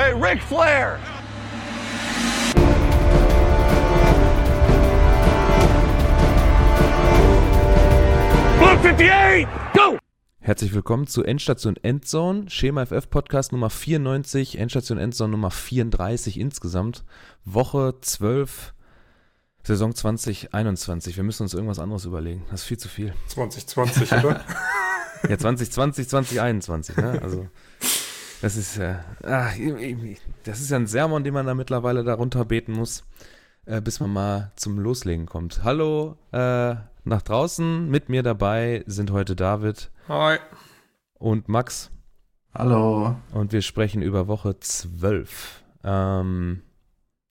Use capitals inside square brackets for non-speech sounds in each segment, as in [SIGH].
Hey, Ric Flair! Blue 58, go! Herzlich willkommen zu Endstation Endzone, Schema FF Podcast Nummer 94, Endstation Endzone Nummer 34 insgesamt, Woche 12, Saison 2021. Wir müssen uns irgendwas anderes überlegen. Das ist viel zu viel. 2020, oder? [LAUGHS] Ja, 2020, 2021, ne? Also, das ist, äh, ach, das ist ja ein Sermon, den man da mittlerweile darunter beten muss, äh, bis man mal zum Loslegen kommt. Hallo, äh, nach draußen, mit mir dabei sind heute David Hi. und Max. Hallo. Und wir sprechen über Woche 12. Ähm,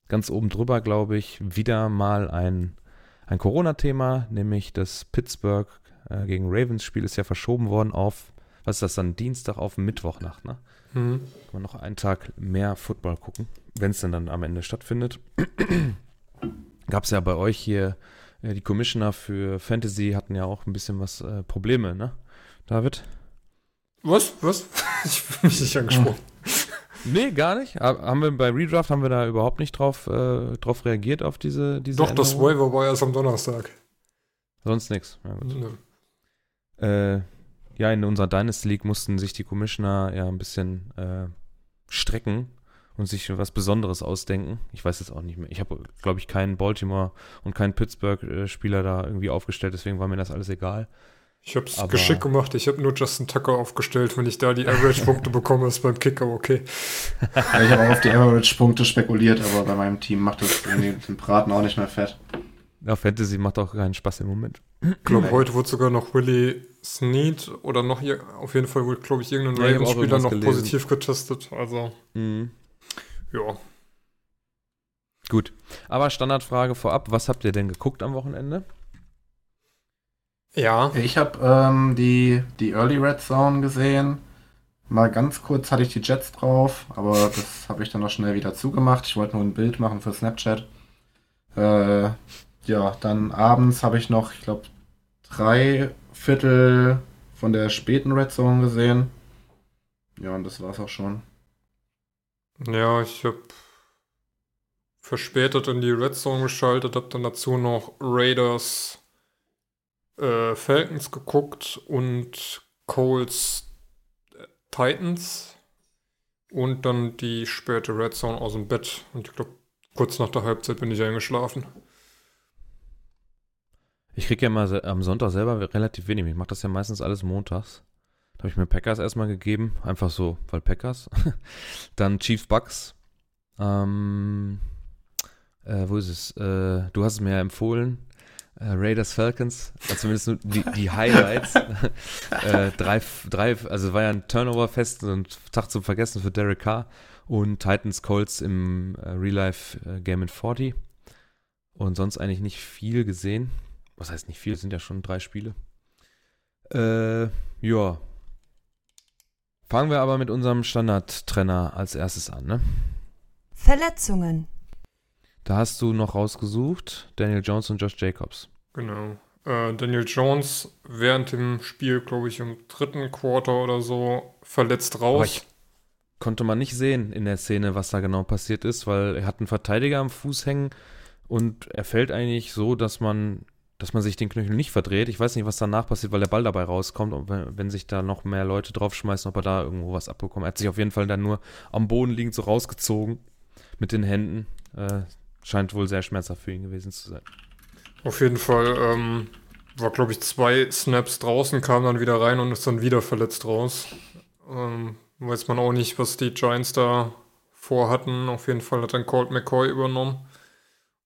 ganz oben drüber, glaube ich, wieder mal ein, ein Corona-Thema, nämlich das Pittsburgh äh, gegen Ravens-Spiel ist ja verschoben worden auf, was ist das dann, Dienstag auf Mittwochnacht, ne? Mhm. Kann man noch einen Tag mehr Football gucken, wenn es denn dann am Ende stattfindet. [CLEARS THROAT] Gab es ja bei euch hier, äh, die Commissioner für Fantasy hatten ja auch ein bisschen was äh, Probleme, ne? David? Was? Was? [LAUGHS] Ich fühle mich nicht angesprochen. [LAUGHS] Nee, gar nicht. Ha- Haben wir bei Redraft haben wir da überhaupt nicht drauf, äh, drauf reagiert auf diese, diese Doch, das Änderung? Waiver war erst am Donnerstag. Sonst nichts. Ja. Nö. äh, ja, in unserer Dynasty League mussten sich die Commissioner ja ein bisschen äh, strecken und sich was Besonderes ausdenken. Ich weiß jetzt auch nicht mehr. Ich habe, glaube ich, keinen Baltimore und keinen Pittsburgh-Spieler da irgendwie aufgestellt, deswegen war mir das alles egal. Ich hab's Aber- geschickt gemacht. Ich habe nur Justin Tucker aufgestellt. Wenn ich da die Average-Punkte [LAUGHS] bekomme, ist beim Kicker okay. Ich habe auch auf die Average-Punkte spekuliert, aber bei meinem Team macht das den Braten auch nicht mehr fett. Ja, Fantasy macht auch keinen Spaß im Moment. Ich glaube, heute wurde sogar noch Willie Snead oder noch ir- auf jeden Fall wurde, glaube ich, irgendein Ja, Ravens-Spieler noch gelesen. positiv getestet. Also, Mhm. ja. Gut. Aber Standardfrage vorab, was habt ihr denn geguckt am Wochenende? Ja, Ich habe ähm, die, die Early Red Zone gesehen. Mal ganz kurz hatte ich die Jets drauf, aber das habe ich dann noch schnell wieder zugemacht. Ich wollte nur ein Bild machen für Snapchat. Äh, ja, dann abends habe ich noch, ich glaube, drei Viertel von der späten Red Zone gesehen. Ja, und das war's auch schon. Ja, ich habe verspätet in die Red Zone geschaltet, habe dann dazu noch Raiders äh, Falcons geguckt und Coles äh, Titans und dann die späte Red Zone aus dem Bett. Und ich glaube, kurz nach der Halbzeit bin ich eingeschlafen. Ich kriege ja mal am Sonntag selber relativ wenig. Ich mache das ja meistens alles montags. Da habe ich mir Packers erstmal gegeben. Einfach so, weil Packers. [LAUGHS] Dann Chiefs Bucks. Ähm, äh, wo ist es? Äh, du hast es mir ja empfohlen. Äh, Raiders Falcons. Also zumindest nur die, die [LAUGHS] Highlights. äh, drei, drei, also war ja ein Turnover-Fest und Tag zum Vergessen für Derek Carr. Und Titans Colts im äh, Real Life äh, Game in 40. Und sonst eigentlich nicht viel gesehen. Was heißt nicht viel? Es sind ja schon drei Spiele. Äh, ja. Fangen wir aber mit unserem Standardtrenner als erstes an, ne? Verletzungen. Da hast du noch rausgesucht, Daniel Jones und Josh Jacobs. Genau. Äh, Daniel Jones während dem Spiel, glaube ich, im dritten Quarter oder so verletzt raus. ich konnte man nicht sehen in der Szene, was da genau passiert ist, weil er hat einen Verteidiger am Fuß hängen und er fällt eigentlich so, dass man, dass man sich den Knöchel nicht verdreht. Ich weiß nicht, was danach passiert, weil der Ball dabei rauskommt und wenn, wenn sich da noch mehr Leute draufschmeißen, ob er da irgendwo was abbekommt. Er hat sich auf jeden Fall dann nur am Boden liegend so rausgezogen mit den Händen. Äh, scheint wohl sehr schmerzhaft für ihn gewesen zu sein. Auf jeden Fall ähm, war, glaube ich, zwei Snaps draußen, kam dann wieder rein und ist dann wieder verletzt raus. Ähm, weiß man auch nicht, was die Giants da vorhatten. Auf jeden Fall hat dann Colt McCoy übernommen.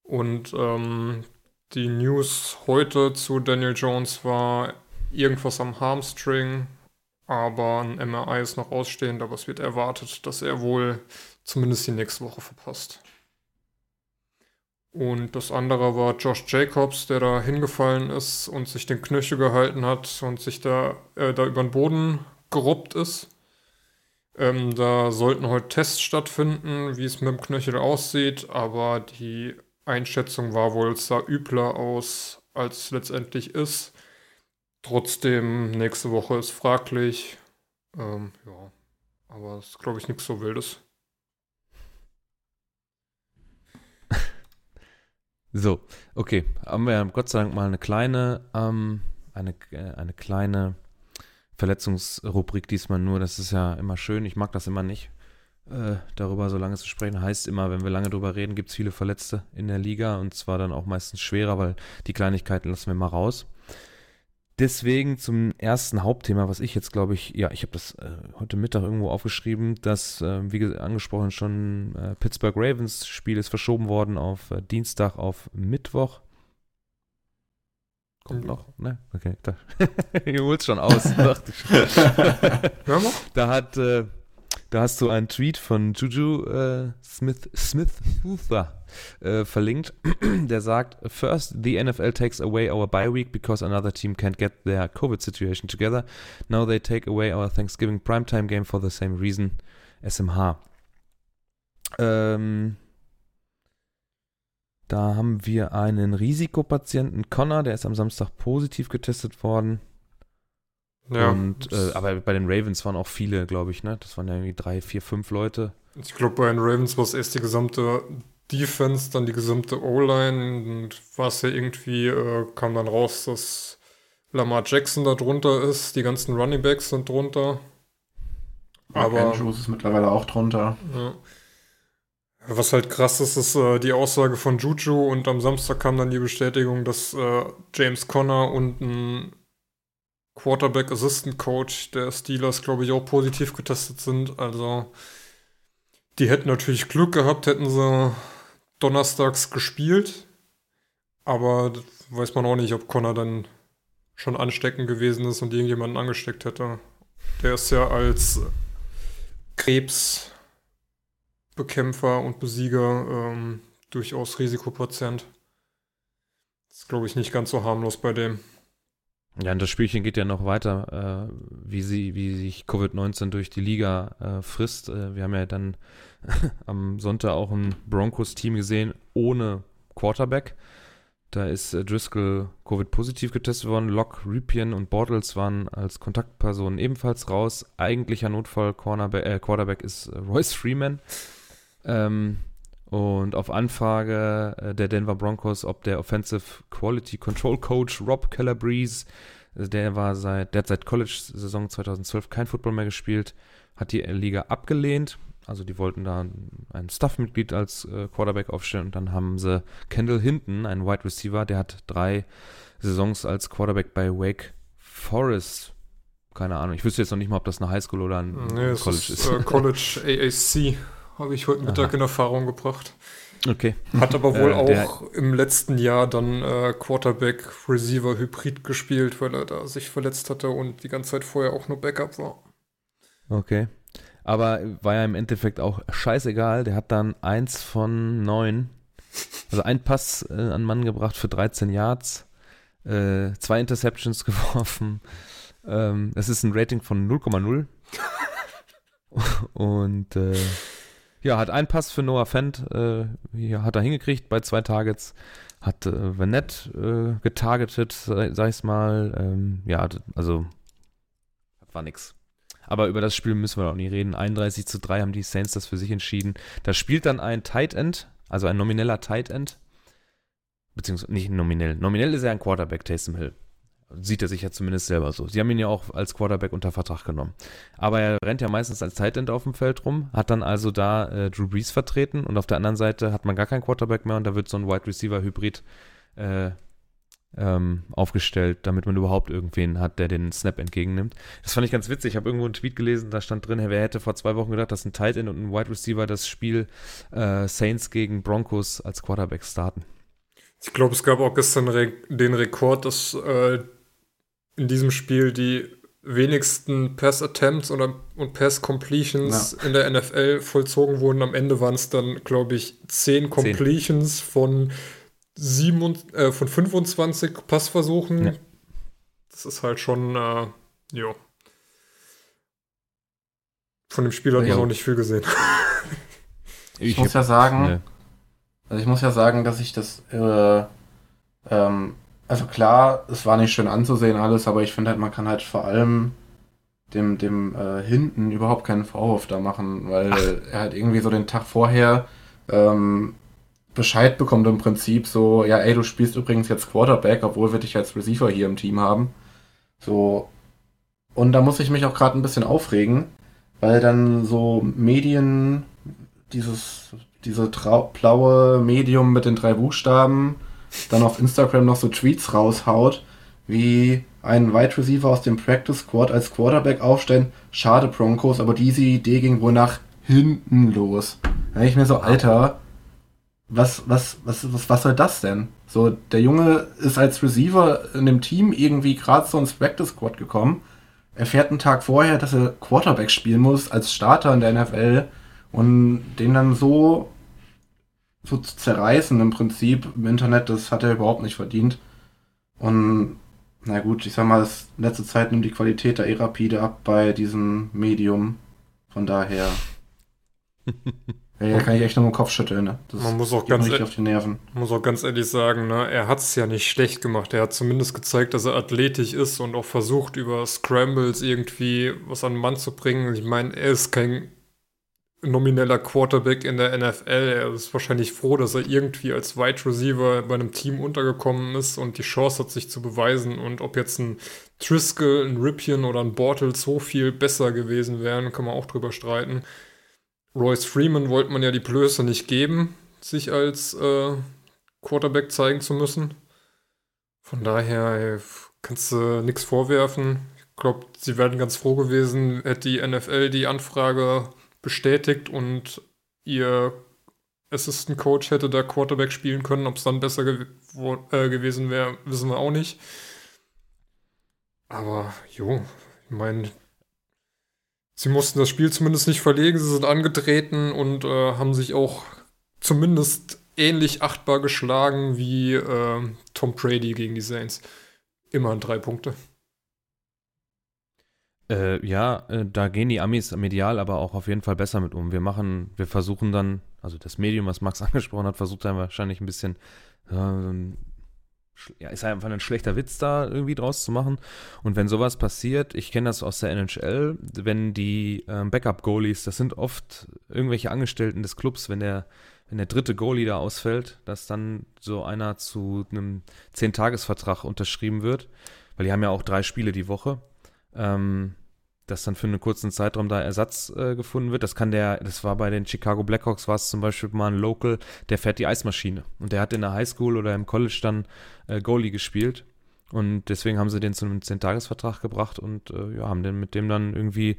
Und ähm, die News heute zu Daniel Jones war irgendwas am Hamstring, aber ein MRI ist noch ausstehend, aber es wird erwartet, dass er wohl zumindest die nächste Woche verpasst. Und das andere war Josh Jacobs, der da hingefallen ist und sich den Knöchel gehalten hat und sich da, äh, da über den Boden geruppt ist. Ähm, da sollten heute Tests stattfinden, wie es mit dem Knöchel aussieht, aber die Einschätzung war wohl, es sah übler aus, als es letztendlich ist. Trotzdem, nächste Woche ist fraglich. Ähm, ja, aber es ist, glaube ich, nichts so Wildes. [LAUGHS] So, okay. Haben wir Gott sei Dank mal eine kleine, ähm, eine, äh, eine kleine Verletzungsrubrik diesmal nur. Das ist ja immer schön. Ich mag das immer nicht, äh, darüber so lange zu sprechen. Heißt immer, wenn wir lange drüber reden, gibt es viele Verletzte in der Liga und zwar dann auch meistens schwerer, weil die Kleinigkeiten lassen wir mal raus. Deswegen zum ersten Hauptthema, was ich jetzt glaube ich, ja, ich habe das äh, heute Mittag irgendwo aufgeschrieben, dass, äh, wie angesprochen, schon äh, Pittsburgh Ravens Spiel ist verschoben worden auf äh, Dienstag auf Mittwoch. Kommt noch? Ne? Okay. Da, [LAUGHS] ihr holt schon aus. [LAUGHS] da hat äh, da hast du einen Tweet von Juju äh, Smith, Smith äh, verlinkt, [CLEARS THROAT] der sagt, First, the NFL takes away our bye week because another team can't get their COVID situation together. Now they take away our Thanksgiving primetime game for the same reason. SMH. Ähm, da haben wir einen Risikopatienten, Connor, der ist am Samstag positiv getestet worden. Ja. Und, äh, aber bei den Ravens waren auch viele, glaube ich, ne? Das waren ja irgendwie drei, vier, fünf Leute. Ich glaube, bei den Ravens war es erst die gesamte Defense, dann die gesamte O-Line und war es ja irgendwie, äh, kam dann raus, dass Lamar Jackson da drunter ist, die ganzen Running Backs sind drunter. Aber Andrews ist mittlerweile auch drunter. Ja. Was halt krass ist, ist äh, die Aussage von Juju und am Samstag kam dann die Bestätigung, dass äh, James Conner und ein Quarterback Assistant Coach der Steelers, glaube ich, auch positiv getestet sind. Also die hätten natürlich Glück gehabt, hätten sie donnerstags gespielt. Aber weiß man auch nicht, ob Connor dann schon ansteckend gewesen ist und irgendjemanden angesteckt hätte. Der ist ja als Krebsbekämpfer und Besieger ähm, durchaus Risikopatient. Das ist, glaube ich, nicht ganz so harmlos bei dem. Ja, und das Spielchen geht ja noch weiter, äh, wie, sie, wie sich Covid-19 durch die Liga äh, frisst. Äh, wir haben ja dann [LAUGHS] am Sonntag auch ein Broncos-Team gesehen ohne Quarterback. Da ist äh, Driscoll Covid-positiv getestet worden. Locke, Ripien und Bortles waren als Kontaktpersonen ebenfalls raus. Eigentlicher Notfall Cornerback, äh, Quarterback ist äh, Royce Freeman. Ähm, und auf Anfrage äh, der Denver Broncos, ob der Offensive Quality Control Coach Rob Calabrese, äh, der war seit, der hat seit College-Saison 2012 kein Football mehr gespielt, hat die Liga abgelehnt. Also die wollten da ein Staff-Mitglied als äh, Quarterback aufstellen und dann haben sie Kendall Hinton, einen Wide Receiver, der hat drei Saisons als Quarterback bei Wake Forest keine Ahnung. Ich wüsste jetzt noch nicht mal, ob das eine Highschool oder ein nee, College ist. ist. Äh, College [LAUGHS] AAC. Habe ich heute Mittag Aha. in Erfahrung gebracht. Okay. Hat aber wohl äh, auch im letzten Jahr dann äh, Quarterback-Receiver-Hybrid gespielt, weil er da sich verletzt hatte und die ganze Zeit vorher auch nur Backup war. Okay. Aber war ja im Endeffekt auch scheißegal. Der hat dann eins von neun, also ein Pass äh, an Mann gebracht für 13 Yards, äh, zwei Interceptions [LAUGHS] geworfen. Ähm, das ist ein Rating von 0,0. [LAUGHS] und äh, ja, hat einen Pass für Noah Fent, äh, hier hat er hingekriegt bei zwei Targets. Hat äh, Vanette äh, getargetet, sag, sag ich's mal. Ähm, ja, also war nix. Aber über das Spiel müssen wir auch nicht reden. 31 zu 3 haben die Saints das für sich entschieden. Da spielt dann ein Tight End, also ein nomineller Tight End. Beziehungsweise nicht nominell. Nominell ist er ein Quarterback, Taysom Hill. Sieht er sich ja zumindest selber so. Sie haben ihn ja auch als Quarterback unter Vertrag genommen. Aber er rennt ja meistens als Tight End auf dem Feld rum, hat dann also da äh, Drew Brees vertreten und auf der anderen Seite hat man gar keinen Quarterback mehr und da wird so ein Wide Receiver Hybrid äh, ähm, aufgestellt, damit man überhaupt irgendwen hat, der den Snap entgegennimmt. Das fand ich ganz witzig. Ich habe irgendwo einen Tweet gelesen, da stand drin, wer hätte vor zwei Wochen gedacht, dass ein Tight End und ein Wide Receiver das Spiel äh, Saints gegen Broncos als Quarterback starten. Ich glaube, es gab auch gestern den Rekord, dass äh, in diesem Spiel die wenigsten Pass-Attempts und Pass-Completions ja. in der NFL vollzogen wurden. Am Ende waren es dann, glaube ich, 10 Completions zehn. von, sieben, äh, von 25 Passversuchen. Ja. Das ist halt schon, äh, ja. Von dem Spiel hat man auch nicht viel gesehen. [LAUGHS] ich, ich muss ja sagen, ne. also ich muss ja sagen, dass ich das äh, ähm, also klar, es war nicht schön anzusehen alles, aber ich finde halt, man kann halt vor allem dem, dem äh, hinten überhaupt keinen Vorwurf da machen, weil Ach. er halt irgendwie so den Tag vorher ähm, Bescheid bekommt im Prinzip so, ja, ey, du spielst übrigens jetzt Quarterback, obwohl wir dich als Receiver hier im Team haben. So. Und da muss ich mich auch gerade ein bisschen aufregen, weil dann so Medien, dieses, diese blaue Medium mit den drei Buchstaben, dann auf Instagram noch so Tweets raushaut, wie einen Wide Receiver aus dem Practice Squad als Quarterback aufstellen. Schade Broncos, aber diese Idee ging wohl nach hinten los. Da ich mir so, Alter, was, was, was, was, was soll das denn? So, der Junge ist als Receiver in dem Team irgendwie gerade so ins Practice Squad gekommen. Er fährt einen Tag vorher, dass er Quarterback spielen muss als Starter in der NFL und den dann so, so zu zerreißen im Prinzip im Internet, das hat er überhaupt nicht verdient. Und na gut, ich sag mal, das letzte Zeit nimmt die Qualität da eh rapide ab bei diesem Medium. Von daher. [LAUGHS] Ja, kann ich echt nur den Kopf schütteln. Ne? Das man muss auch ganz e- auf die Nerven. muss auch ganz ehrlich sagen, ne, er hat es ja nicht schlecht gemacht. Er hat zumindest gezeigt, dass er athletisch ist und auch versucht, über Scrambles irgendwie was an den Mann zu bringen. Ich meine, er ist kein nomineller Quarterback in der NFL. Er ist wahrscheinlich froh, dass er irgendwie als Wide Receiver bei einem Team untergekommen ist und die Chance hat, sich zu beweisen. Und ob jetzt ein Triskel, ein Ripien oder ein Bortles so viel besser gewesen wären, kann man auch drüber streiten. Royce Freeman wollte man ja die Blöße nicht geben, sich als äh, Quarterback zeigen zu müssen. Von daher kannst du nichts vorwerfen. Ich glaube, sie wären ganz froh gewesen, hätte die NFL die Anfrage bestätigt und ihr Assistant Coach hätte da Quarterback spielen können. Ob es dann besser gew äh, gewesen wäre, wissen wir auch nicht. Aber jo, ich meine, Sie mussten das Spiel zumindest nicht verlegen, sie sind angetreten und äh, haben sich auch zumindest ähnlich achtbar geschlagen wie äh, Tom Brady gegen die Saints. Immerhin drei Punkte. Äh, ja, äh, da gehen die Amis medial aber auch auf jeden Fall besser mit um. Wir machen, wir versuchen dann, also das Medium, was Max [LAUGHS] angesprochen hat, versucht dann wahrscheinlich ein bisschen äh, ja, ist einfach ein schlechter Witz da irgendwie draus zu machen. Und wenn sowas passiert, ich kenne das aus der NHL, wenn die ähm, Backup-Goalies, das sind oft irgendwelche Angestellten des Clubs, wenn der, wenn der dritte Goalie da ausfällt, dass dann so einer zu einem Zehn-Tages-Vertrag unterschrieben wird, weil die haben ja auch drei Spiele die Woche. Ähm, dass dann für einen kurzen Zeitraum da Ersatz äh, gefunden wird. Das kann der, das war bei den Chicago Blackhawks, war es zum Beispiel mal ein Local, der fährt die Eismaschine. Und der hat in der Highschool oder im College dann äh, Goalie gespielt. Und deswegen haben sie den zu einem 10-Tages-Vertrag gebracht und äh, ja, haben den mit dem dann irgendwie,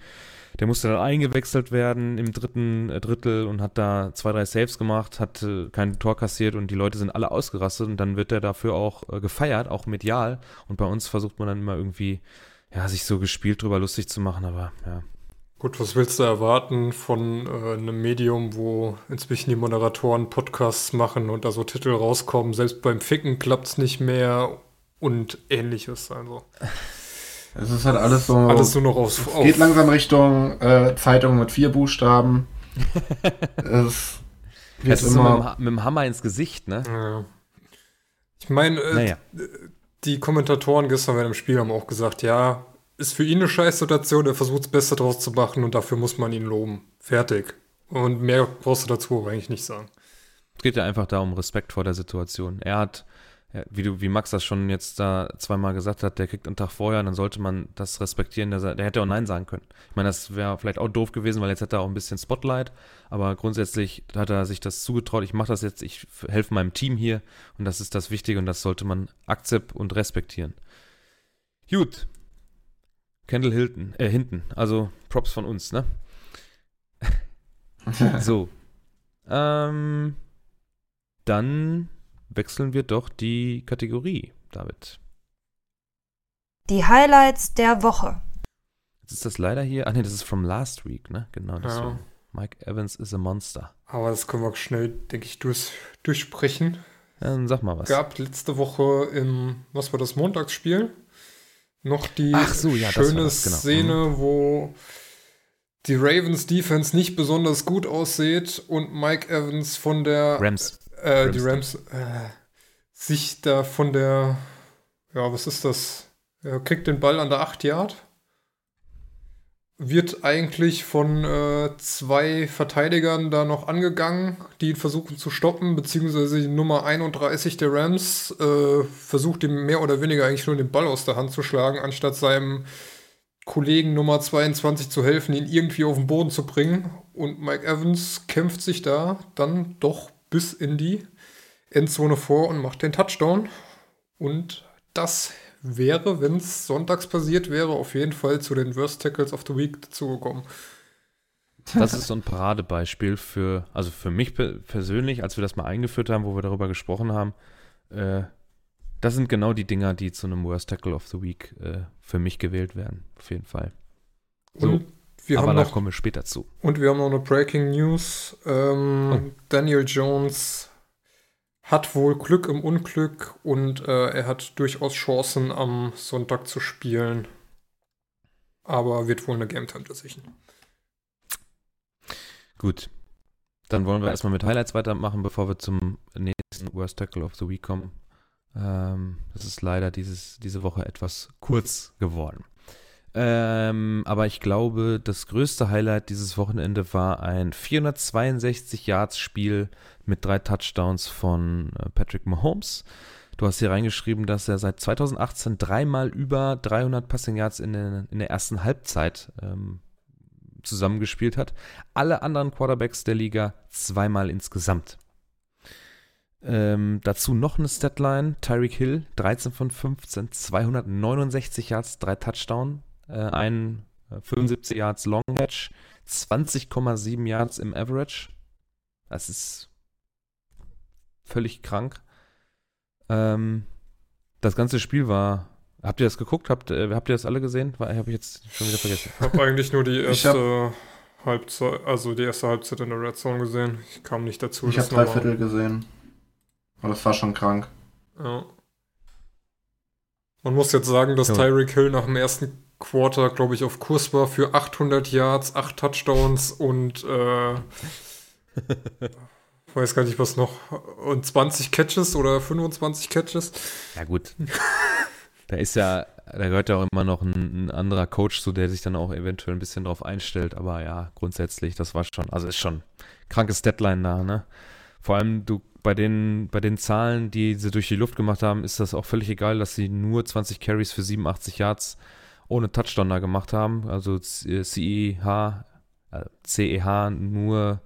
der musste dann eingewechselt werden im dritten äh, Drittel und hat da zwei, drei Saves gemacht, hat äh, kein Tor kassiert und die Leute sind alle ausgerastet und dann wird er dafür auch äh, gefeiert, auch medial. Und bei uns versucht man dann immer irgendwie ja, sich so gespielt drüber lustig zu machen, aber ja. Gut, was willst du erwarten von äh, einem Medium, wo inzwischen die Moderatoren Podcasts machen und da so Titel rauskommen? Selbst beim Ficken klappt es nicht mehr und ähnliches. Also. [LAUGHS] Es ist halt alles so. Alles nur noch aufs. Es geht langsam Richtung äh, Zeitung mit vier Buchstaben. [LAUGHS] es wird ist immer. So mit, mit, dem Hammer ins Gesicht, ne? Ja. Ich meine, äh, naja die Kommentatoren gestern bei dem Spiel haben auch gesagt, ja, ist für ihn eine Scheißsituation, er versucht das Beste draus zu machen und dafür muss man ihn loben. Fertig. Und mehr brauchst du dazu eigentlich nicht sagen. Es geht ja einfach darum, Respekt vor der Situation. Er hat ja, wie du, wie Max das schon jetzt da zweimal gesagt hat, der kriegt einen Tag vorher, dann sollte man das respektieren. Der, der hätte auch Nein sagen können. Ich meine, das wäre vielleicht auch doof gewesen, weil jetzt hat er auch ein bisschen Spotlight, aber grundsätzlich hat er sich das zugetraut. Ich mache das jetzt, ich helfe meinem Team hier und das ist das Wichtige und das sollte man akzeptieren und respektieren. Gut. Kendall Hilton, äh, hinten. Also Props von uns, ne? [LAUGHS] so. Ähm, dann wechseln wir doch die Kategorie, David. Die Highlights der Woche. Jetzt ist das leider hier. Ah, nee, das ist from last week, ne? Genau. Das ja. Mike Evans is a Monster. Aber das können wir schnell, denke ich, durch, durchsprechen. Dann sag mal was. Gab letzte Woche im, was war das, Montagsspiel? Noch die so, ja, schöne das, genau. Szene, mhm. wo die Ravens Defense nicht besonders gut aussieht und Mike Evans von der Rams äh, die Rams äh, sich da von der, ja, was ist das? Er kriegt den Ball an der 8 Yard, wird eigentlich von äh, zwei Verteidigern da noch angegangen, die ihn versuchen zu stoppen, beziehungsweise die Nummer 31 der Rams äh, versucht ihm mehr oder weniger eigentlich nur den Ball aus der Hand zu schlagen, anstatt seinem Kollegen Nummer 22 zu helfen, ihn irgendwie auf den Boden zu bringen. Und Mike Evans kämpft sich da dann doch bis in die Endzone vor und macht den Touchdown. Und das wäre, wenn es sonntags passiert wäre, auf jeden Fall zu den Worst Tackles of the Week dazugekommen. Das ist so ein Paradebeispiel für, also für mich persönlich, als wir das mal eingeführt haben, wo wir darüber gesprochen haben, äh, das sind genau die Dinger, die zu einem Worst Tackle of the Week äh, für mich gewählt werden. Auf jeden Fall. So, und wir aber haben da noch, kommen wir später zu. Und wir haben noch eine Breaking News. Ähm, oh. Daniel Jones hat wohl Glück im Unglück und äh, er hat durchaus Chancen am Sonntag zu spielen. Aber wird wohl eine Game Time Decision. Gut. Dann wollen wir erstmal mit Highlights weitermachen, bevor wir zum nächsten Worst Tackle of the Week kommen. Ähm, das ist leider dieses, diese Woche etwas kurz geworden. Ähm, aber ich glaube, das größte Highlight dieses Wochenende war ein 462 Yards Spiel mit drei Touchdowns von äh, Patrick Mahomes. Du hast hier reingeschrieben, dass er seit 2018 dreimal über 300 Passing Yards in der, in der ersten Halbzeit ähm, zusammengespielt hat. Alle anderen Quarterbacks der Liga zweimal insgesamt. Ähm, dazu noch eine Statline. Tyreek Hill, 13 von 15, 269 Yards, drei Touchdown, äh, ein 75 äh, Yards Long Hedge, 20,7 Yards im Average. Das ist völlig krank. Ähm, das ganze Spiel war. Habt ihr das geguckt? Habt, äh, habt ihr das alle gesehen? Habe ich jetzt schon wieder vergessen. Ich habe eigentlich nur die erste Halbzeit, also die erste Halbzeit in der Red Zone gesehen. Ich kam nicht dazu. Ich habe drei Viertel gesehen. Aber das war schon krank. Ja. Man muss jetzt sagen, dass ja. Tyreek Hill nach dem ersten Quarter, glaube ich, auf Kurs war für 800 Yards, 8 Touchdowns und äh, [LAUGHS] weiß gar nicht, was noch. Und 20 Catches oder 25 Catches. Ja, gut. da ist ja, da gehört ja auch immer noch ein, ein, anderer Coach zu, der sich dann auch eventuell ein bisschen drauf einstellt. Aber ja, grundsätzlich, das war schon, also ist schon krankes Deadline da, ne? Vor allem, du, bei den, bei den Zahlen, die sie durch die Luft gemacht haben, ist das auch völlig egal, dass sie nur 20 Carries für 87 Yards ohne Touchdown da gemacht haben. Also CEH, äh, CEH nur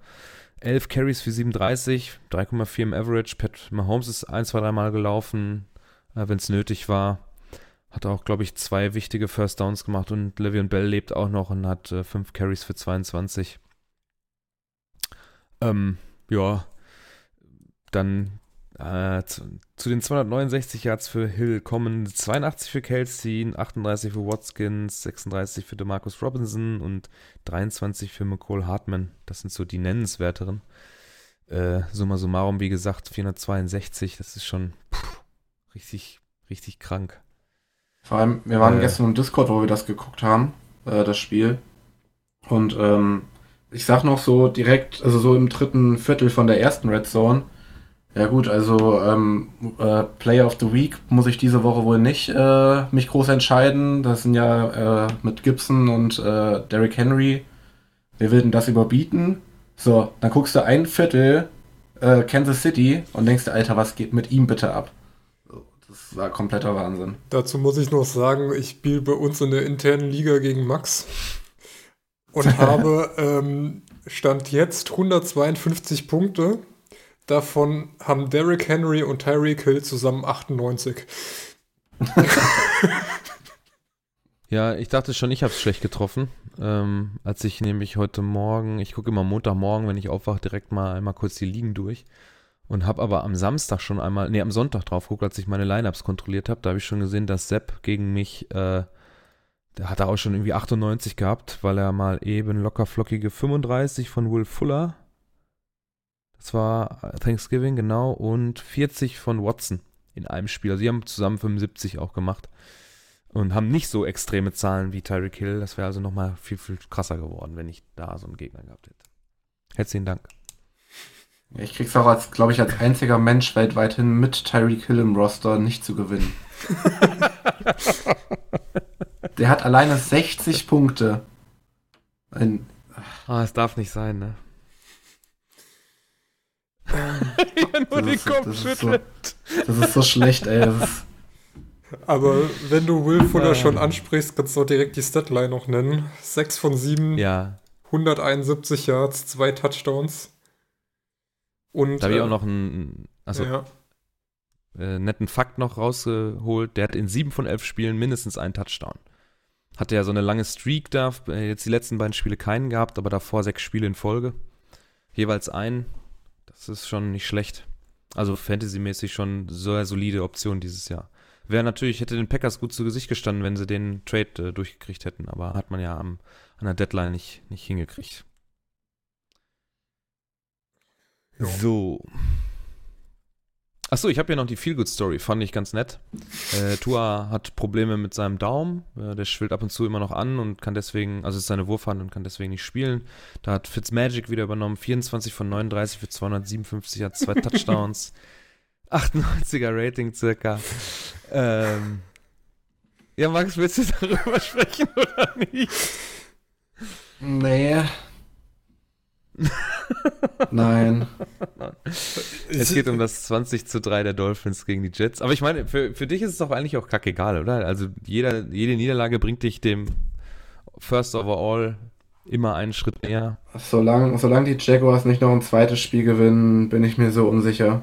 11 Carries für 37, 3,4 im Average. Pat Mahomes ist ein, zwei, dreimal gelaufen, äh, wenn es nötig war. Hat auch, glaube ich, zwei wichtige First Downs gemacht und Le'Veon Bell lebt auch noch und hat äh, fünf Carries für 22. Ähm, ja, dann äh, zu, zu, den 269 Yards für Hill kommen 82 für Kelsey, 38 für Watkins, 36 für DeMarcus Robinson und 23 für McCall Hartman. Das sind so die nennenswerteren. Äh, summa summarum, wie gesagt, 462, das ist schon pff, richtig, richtig krank. Vor allem, wir waren äh, gestern im Discord, wo wir das geguckt haben, äh, das Spiel. Und ähm, ich sag noch so direkt, also so im dritten Viertel von der ersten Red Zone, ja gut, also ähm, äh, Player of the Week muss ich diese Woche wohl nicht äh, mich groß entscheiden. Das sind ja äh, mit Gibson und äh, Derrick Henry. Wir würden das überbieten. So, dann guckst du ein Viertel äh, Kansas City und denkst dir, Alter, was geht mit ihm bitte ab? Das war kompletter Wahnsinn. Dazu muss ich noch sagen, ich spiele bei uns in der internen Liga gegen Max und [LAUGHS] habe ähm, Stand jetzt 152 Punkte Davon haben Derrick Henry und Tyreek Hill zusammen 98. [LAUGHS] ja, ich dachte schon, ich habe es schlecht getroffen. Ähm, als ich nämlich heute Morgen, ich gucke immer Montagmorgen, wenn ich aufwache, direkt mal einmal kurz die Ligen durch. Und habe aber am Samstag schon einmal, nee, am Sonntag drauf geguckt, als ich meine Lineups kontrolliert habe. Da habe ich schon gesehen, dass Sepp gegen mich, äh, der hat er auch schon irgendwie 98 gehabt, weil er mal eben locker flockige 35 von Will Fuller das war Thanksgiving, genau. Und 40 von Watson in einem Spiel. Also, sie haben zusammen 75 auch gemacht. Und haben nicht so extreme Zahlen wie Tyreek Hill. Das wäre also nochmal viel, viel krasser geworden, wenn ich da so einen Gegner gehabt hätte. Herzlichen Dank. Ich krieg's auch als, glaube ich, als einziger Mensch weltweit hin, mit Tyreek Hill im Roster nicht zu gewinnen. [LAUGHS] Der hat alleine 60 Punkte. Ein, Ah, es darf nicht sein, ne? [LAUGHS] ja, nur das den ist- Kopf das ist so- schüttelt. das ist so schlecht, ey. Ist, Aber wenn du Will Fuller Ah. schon ansprichst, kannst du auch direkt die Statline noch nennen. 6 von 7, Ja, 171 Yards, zwei Touchdowns. Und da habe ich äh, auch noch einen, also ja, äh, netten Fakt noch rausgeholt. Der hat in sieben von elf Spielen mindestens einen Touchdown. Hatte ja so eine lange Streak da, äh, jetzt die letzten beiden Spiele keinen gehabt, aber davor sechs Spiele in Folge. Jeweils einen. Das ist schon nicht schlecht. Also Fantasy-mäßig schon sehr solide Option dieses Jahr. Wäre natürlich, hätte den Packers gut zu Gesicht gestanden, wenn sie den Trade äh, durchgekriegt hätten, aber hat man ja am, an der Deadline nicht, nicht hingekriegt. Ja. So. Achso, ich habe hier noch die Feel-Good-Story, fand ich ganz nett. Äh, Tua hat Probleme mit seinem Daumen, äh, der schwillt ab und zu immer noch an und kann deswegen, also ist seine Wurfhand und kann deswegen nicht spielen. Da hat Fitzmagic wieder übernommen, 24 von 39 für 257, hat zwei [LAUGHS] Touchdowns, 98er Rating circa. Ähm, ja, Max, willst du darüber sprechen oder nicht? nee. [LAUGHS] Nein. Es geht um das 20 zu 3 der Dolphins gegen die Jets. Aber ich meine, für, für dich ist es doch eigentlich auch kackegal, oder? Also jeder, jede Niederlage bringt dich dem First Overall immer einen Schritt näher. Solange, solange die Jaguars nicht noch ein zweites Spiel gewinnen, bin ich mir so unsicher.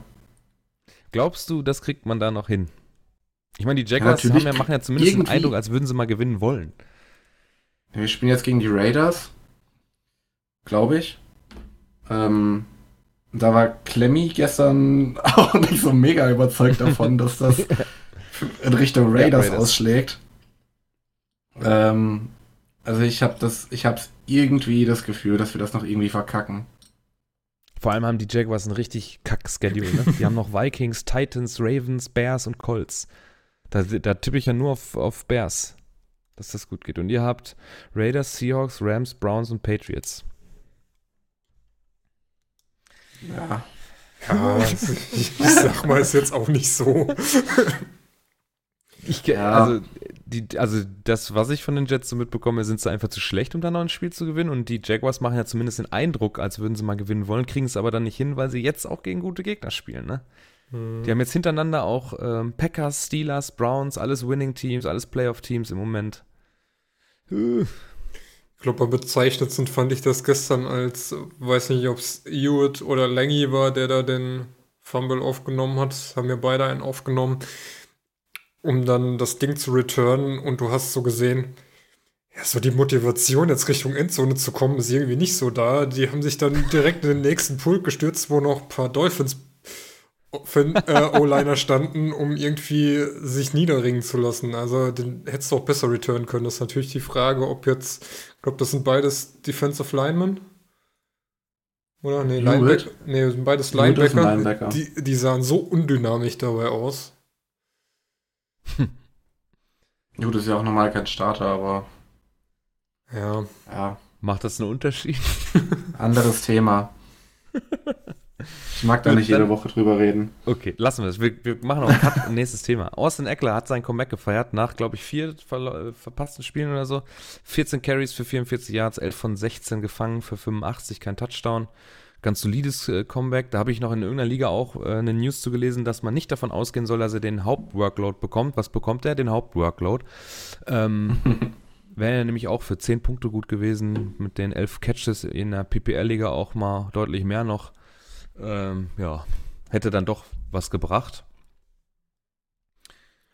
Glaubst du, das kriegt man da noch hin? Ich meine, die Jaguars Ja, ja, machen ja zumindest den irgendwie. Eindruck, als würden sie mal gewinnen wollen. Wir spielen jetzt gegen die Raiders. Glaube ich. Ähm, da war Clemmy gestern [LAUGHS] auch nicht so mega überzeugt davon, dass das in Richtung Raiders, Raiders. ausschlägt. Ähm, also ich habe das, ich habe irgendwie das Gefühl, dass wir das noch irgendwie verkacken. Vor allem haben die Jaguars ein richtig kack-Schedule. Ne? Die haben noch Vikings, Titans, Ravens, Bears und Colts. Da, da tippe ich ja nur auf, auf Bears, dass das gut geht. Und ihr habt Raiders, Seahawks, Rams, Browns und Patriots. Ja. ja ich, ich sag mal, ist jetzt auch nicht so. Ich, Ja. also, die, also das, was ich von den Jets so mitbekomme, sind sie einfach zu schlecht, um da noch ein Spiel zu gewinnen. Und die Jaguars machen ja zumindest den Eindruck, als würden sie mal gewinnen wollen, kriegen es aber dann nicht hin, weil sie jetzt auch gegen gute Gegner spielen. Ne? Die haben jetzt hintereinander auch ähm, Packers, Steelers, Browns, alles Winning-Teams, alles Playoff-Teams im Moment. Äh, glaube, am bezeichnendsten fand ich das gestern als, weiß nicht, ob es Hewitt oder Langy war, der da den Fumble aufgenommen hat. Haben wir beide einen aufgenommen, um dann das Ding zu returnen. Und du hast so gesehen, ja, so die Motivation, jetzt Richtung Endzone zu kommen, ist irgendwie nicht so da. Die haben sich dann direkt in den nächsten Pult gestürzt, wo noch ein paar Dolphins äh, O-Liner standen, um irgendwie sich niederringen zu lassen. Also den hättest du auch besser returnen können. Das ist natürlich die Frage, ob jetzt, glaube, das sind beides Defensive Linemen. Oder? Nee? Linebacker. Nee, das sind beides Linebacker. Linebacker. Die, die sahen so undynamisch dabei aus. Gut, ist ja auch normal kein Starter, aber Ja. ja, macht das einen Unterschied? anderes Thema. [LAUGHS] Ich mag da nicht jede dann- Woche drüber reden. Okay, lassen wir es. Wir, wir machen noch einen Cut. Nächstes Thema. Austin Eckler hat sein Comeback gefeiert nach, glaube ich, vier verlo- äh, verpassten Spielen oder so. 14 Carries für 44 Yards, 11 von 16 gefangen für 85, kein Touchdown. Ganz solides äh, Comeback. Da habe ich noch in irgendeiner Liga auch äh, eine News zu gelesen, dass man nicht davon ausgehen soll, dass er den Hauptworkload bekommt. Was bekommt er? Den Hauptworkload. Ähm, [LAUGHS] Wäre er nämlich auch für 10 Punkte gut gewesen, mit den 11 Catches in der PPL-Liga auch mal deutlich mehr noch. Ähm, ja, hätte dann doch was gebracht.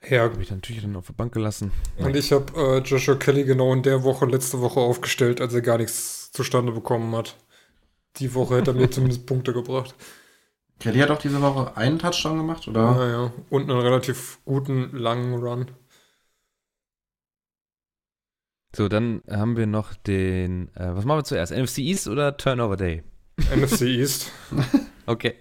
Ja, Habe ich dann natürlich dann auf der Bank gelassen. und ich habe äh, Joshua Kelly genau in der Woche, letzte Woche aufgestellt, als er gar nichts zustande bekommen hat. Die Woche hätte er mir [LAUGHS] zumindest Punkte gebracht. Kelly hat auch diese Woche einen Touchdown gemacht, oder? Naja, und einen relativ guten, langen Run. So, dann haben wir noch den, äh, was machen wir zuerst? NFC East oder Turnover Day? NFC East. [LAUGHS] Okay.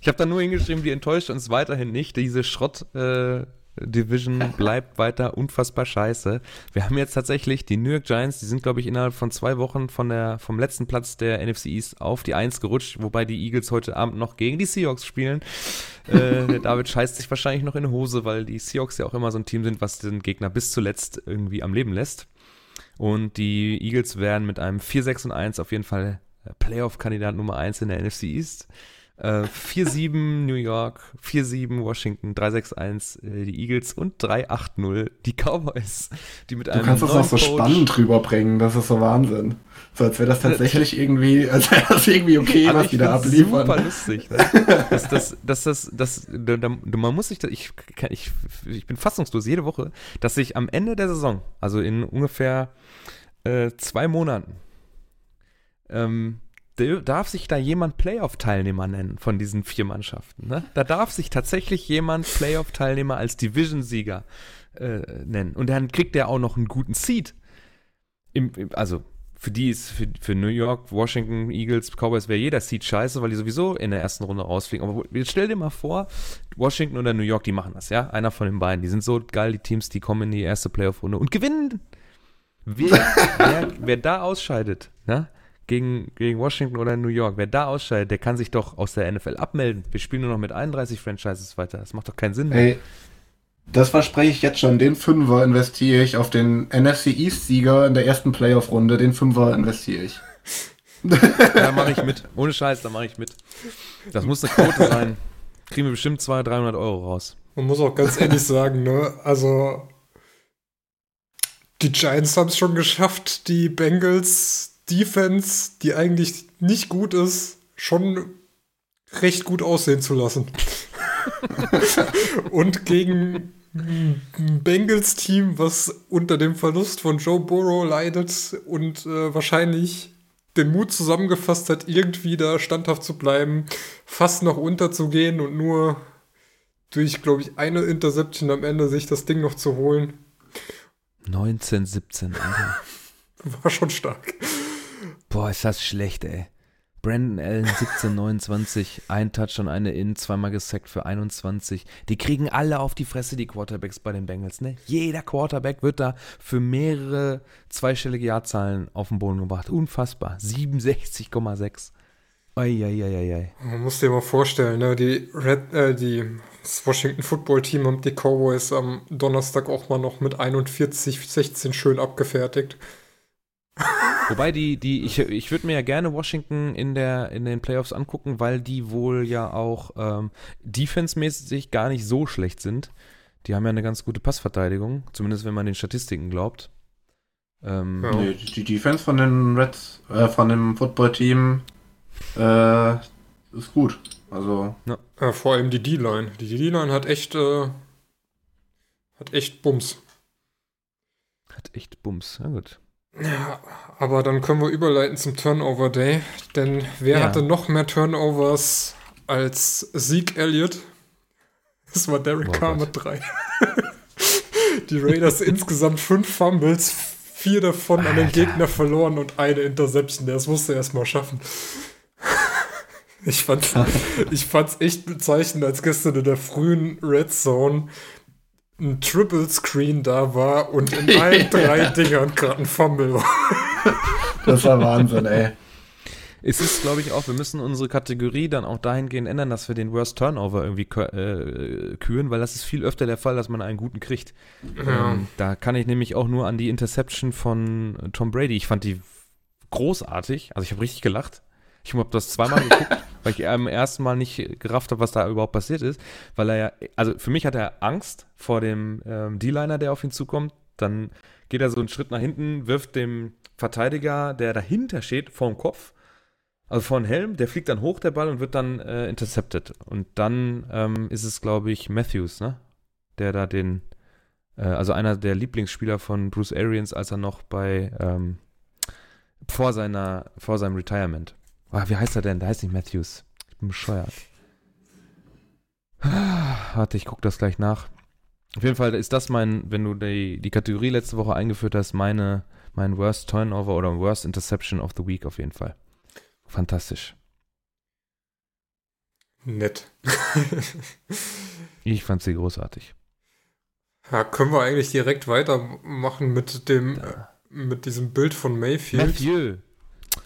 Ich habe da nur hingeschrieben, die enttäuscht uns weiterhin nicht. Diese Schrott-Division [LAUGHS] bleibt weiter unfassbar scheiße. Wir haben jetzt tatsächlich die New York Giants, die sind, glaube ich, innerhalb von zwei Wochen von der, vom letzten Platz der NFC East auf die Eins gerutscht, wobei die Eagles heute Abend noch gegen die Seahawks spielen. äh, [LAUGHS] der David scheißt sich wahrscheinlich noch in die Hose, weil die Seahawks ja auch immer so ein Team sind, was den Gegner bis zuletzt irgendwie am Leben lässt. Und die Eagles werden mit einem 4-6 und 1 auf jeden Fall äh, Playoff-Kandidat Nummer 1 in der NFC East. Äh, 4-7 New York, 4-7 Washington, 3-6-1 äh, die Eagles und 3-8-0 die Cowboys, die mit Du einem kannst das noch so Coach- spannend rüberbringen, das ist so Wahnsinn. So als wäre das tatsächlich irgendwie, als wäre das irgendwie okay, Also was ich die da find's super abliefern. lustig. Ne? Das, das, das, das, das, da, da, man muss sich, da, ich, ich, ich bin fassungslos jede Woche, dass sich am Ende der Saison, also in ungefähr äh, zwei Monaten, ähm, darf sich da jemand Playoff-Teilnehmer nennen von diesen vier Mannschaften. Ne? Da darf sich tatsächlich jemand Playoff-Teilnehmer als Division-Sieger äh, nennen. Und dann kriegt der auch noch einen guten Seed. Im, im, also für die ist, für, für New York, Washington, Eagles, Cowboys wäre jeder Seed scheiße, weil die sowieso in der ersten Runde rausfliegen. Aber jetzt stell dir mal vor, Washington oder New York, die machen das, ja? Einer von den beiden. Die sind so geil, die Teams, die kommen in die erste Playoff-Runde und gewinnen. Wer, [LAUGHS] wer, wer da ausscheidet, ne? Gegen, gegen Washington oder New York, wer da ausscheidet, der kann sich doch aus der NFL abmelden. Wir spielen nur noch mit 31 Franchises weiter. Das macht doch keinen Sinn. mehr. Ey, das verspreche ich jetzt schon. Den Fünfer investiere ich auf den NFC East-Sieger in der ersten Playoff-Runde. Den Fünfer investiere ich. [LAUGHS] Da mache ich mit. Ohne Scheiß, da mache ich mit. Das muss eine Quote sein. Kriegen wir bestimmt 200, 300 Euro raus. Man muss auch ganz ehrlich sagen, ne, also die Giants haben es schon geschafft, die Bengals Defense, die eigentlich nicht gut ist, schon recht gut aussehen zu lassen. [LAUGHS] Und gegen ein Bengals-Team, was unter dem Verlust von Joe Burrow leidet und äh, wahrscheinlich den Mut zusammengefasst hat, irgendwie da standhaft zu bleiben, fast noch unterzugehen und nur durch, glaube ich, eine Interception am Ende sich das Ding noch zu holen, 19, 17, Alter. war schon stark. Boah, ist das schlecht, ey. Brandon Allen 17, 29, [LAUGHS] ein Touchdown, eine In, zweimal gesackt für 21. Die kriegen alle auf die Fresse, die Quarterbacks bei den Bengals, ne? Jeder Quarterback wird da für mehrere zweistellige Jahrzahlen auf den Boden gebracht. Unfassbar. 67,6. Eieieiei. Man muss dir mal vorstellen, ne, die Red, äh, die das Washington Football Team haben die Cowboys am Donnerstag auch mal noch mit 41, 16 schön abgefertigt. Wobei die, die, ich, ich würde mir ja gerne Washington in der, in den Playoffs angucken, weil die wohl ja auch ähm, defensemäßig gar nicht so schlecht sind. Die haben ja eine ganz gute Passverteidigung, zumindest wenn man den Statistiken glaubt. Ähm, Ja. Nee, die Defense von den Reds, äh, von dem Football-Team äh, ist gut. Also, Äh, vor allem die D-Line. Die D-Line hat echt, äh, hat echt Bums. Hat echt Bums. Na gut. Ja, aber dann können wir überleiten zum Turnover Day, denn wer Ja. hatte noch mehr Turnovers als Zeke Elliott? Das war Derek Oh Carr mit drei. [LAUGHS] Die Raiders insgesamt fünf Fumbles, vier davon an den Alter. Gegner verloren und eine Interception. Das musste er erst mal schaffen. [LAUGHS] Ich fand's, ich fand's echt bezeichnend, als gestern in der frühen Red Zone ein Triple Screen da war und in allen [LAUGHS] drei Dingern gerade ein Fumble war. das war Wahnsinn, ey. Es ist, glaube ich, auch, wir müssen unsere Kategorie dann auch dahingehend ändern, dass wir den Worst Turnover irgendwie äh, küren, weil das ist viel öfter der Fall, dass man einen guten kriegt. Ja. Ähm, da kann ich nämlich auch nur an die Interception von Tom Brady. Ich fand die großartig. Also ich habe richtig gelacht. Ich habe das zweimal geguckt, [LAUGHS] weil ich am ersten Mal nicht gerafft habe, was da überhaupt passiert ist. Weil er ja, also für mich hat er Angst vor dem ähm, D-Liner, der auf ihn zukommt. Dann geht er so einen Schritt nach hinten, wirft dem Verteidiger, der dahinter steht, vorm Kopf. Also vor den Helm, der fliegt dann hoch, der Ball, und wird dann äh, intercepted. Und dann ähm, ist es, glaube ich, Matthews, ne? Der da den, äh, also einer der Lieblingsspieler von Bruce Arians, als er noch bei, ähm, vor seiner, vor seinem Retirement. Ah, wie heißt er denn? Der heißt nicht Matthews. Ich bin bescheuert. Ah, Warte, ich gucke das gleich nach. Auf jeden Fall ist das mein, wenn du die, die Kategorie letzte Woche eingeführt hast, meine, mein Worst Turnover oder Worst Interception of the Week auf jeden Fall. Fantastisch. Nett. Ich fand sie großartig. Ja, können wir eigentlich direkt weitermachen mit dem, äh, mit diesem Bild von Mayfield? Matthew.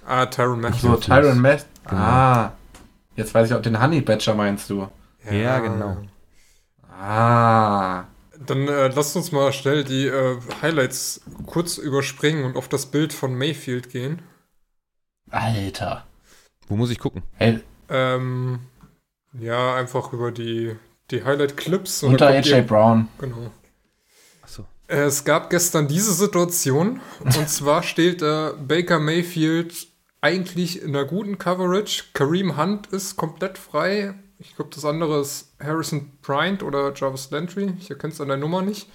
Ah, Tyron Ach Matthew. so, Tyron Math. Genau. Ah. Jetzt weiß ich auch, den Honey Badger meinst du. Ja, genau. Ah. Dann äh, lasst uns mal schnell die äh, Highlights kurz überspringen und auf das Bild von Mayfield gehen. Alter. Wo muss ich gucken? Hey, Ähm, ja, einfach über die, die Highlight-Clips. und unter AJ Brown. Genau. Es gab gestern diese Situation, und zwar steht äh, Baker Mayfield eigentlich in einer guten Coverage. Kareem Hunt ist komplett frei. Ich glaube, das andere ist Harrison Bryant oder Jarvis Landry. Ich erkenne es an der Nummer nicht.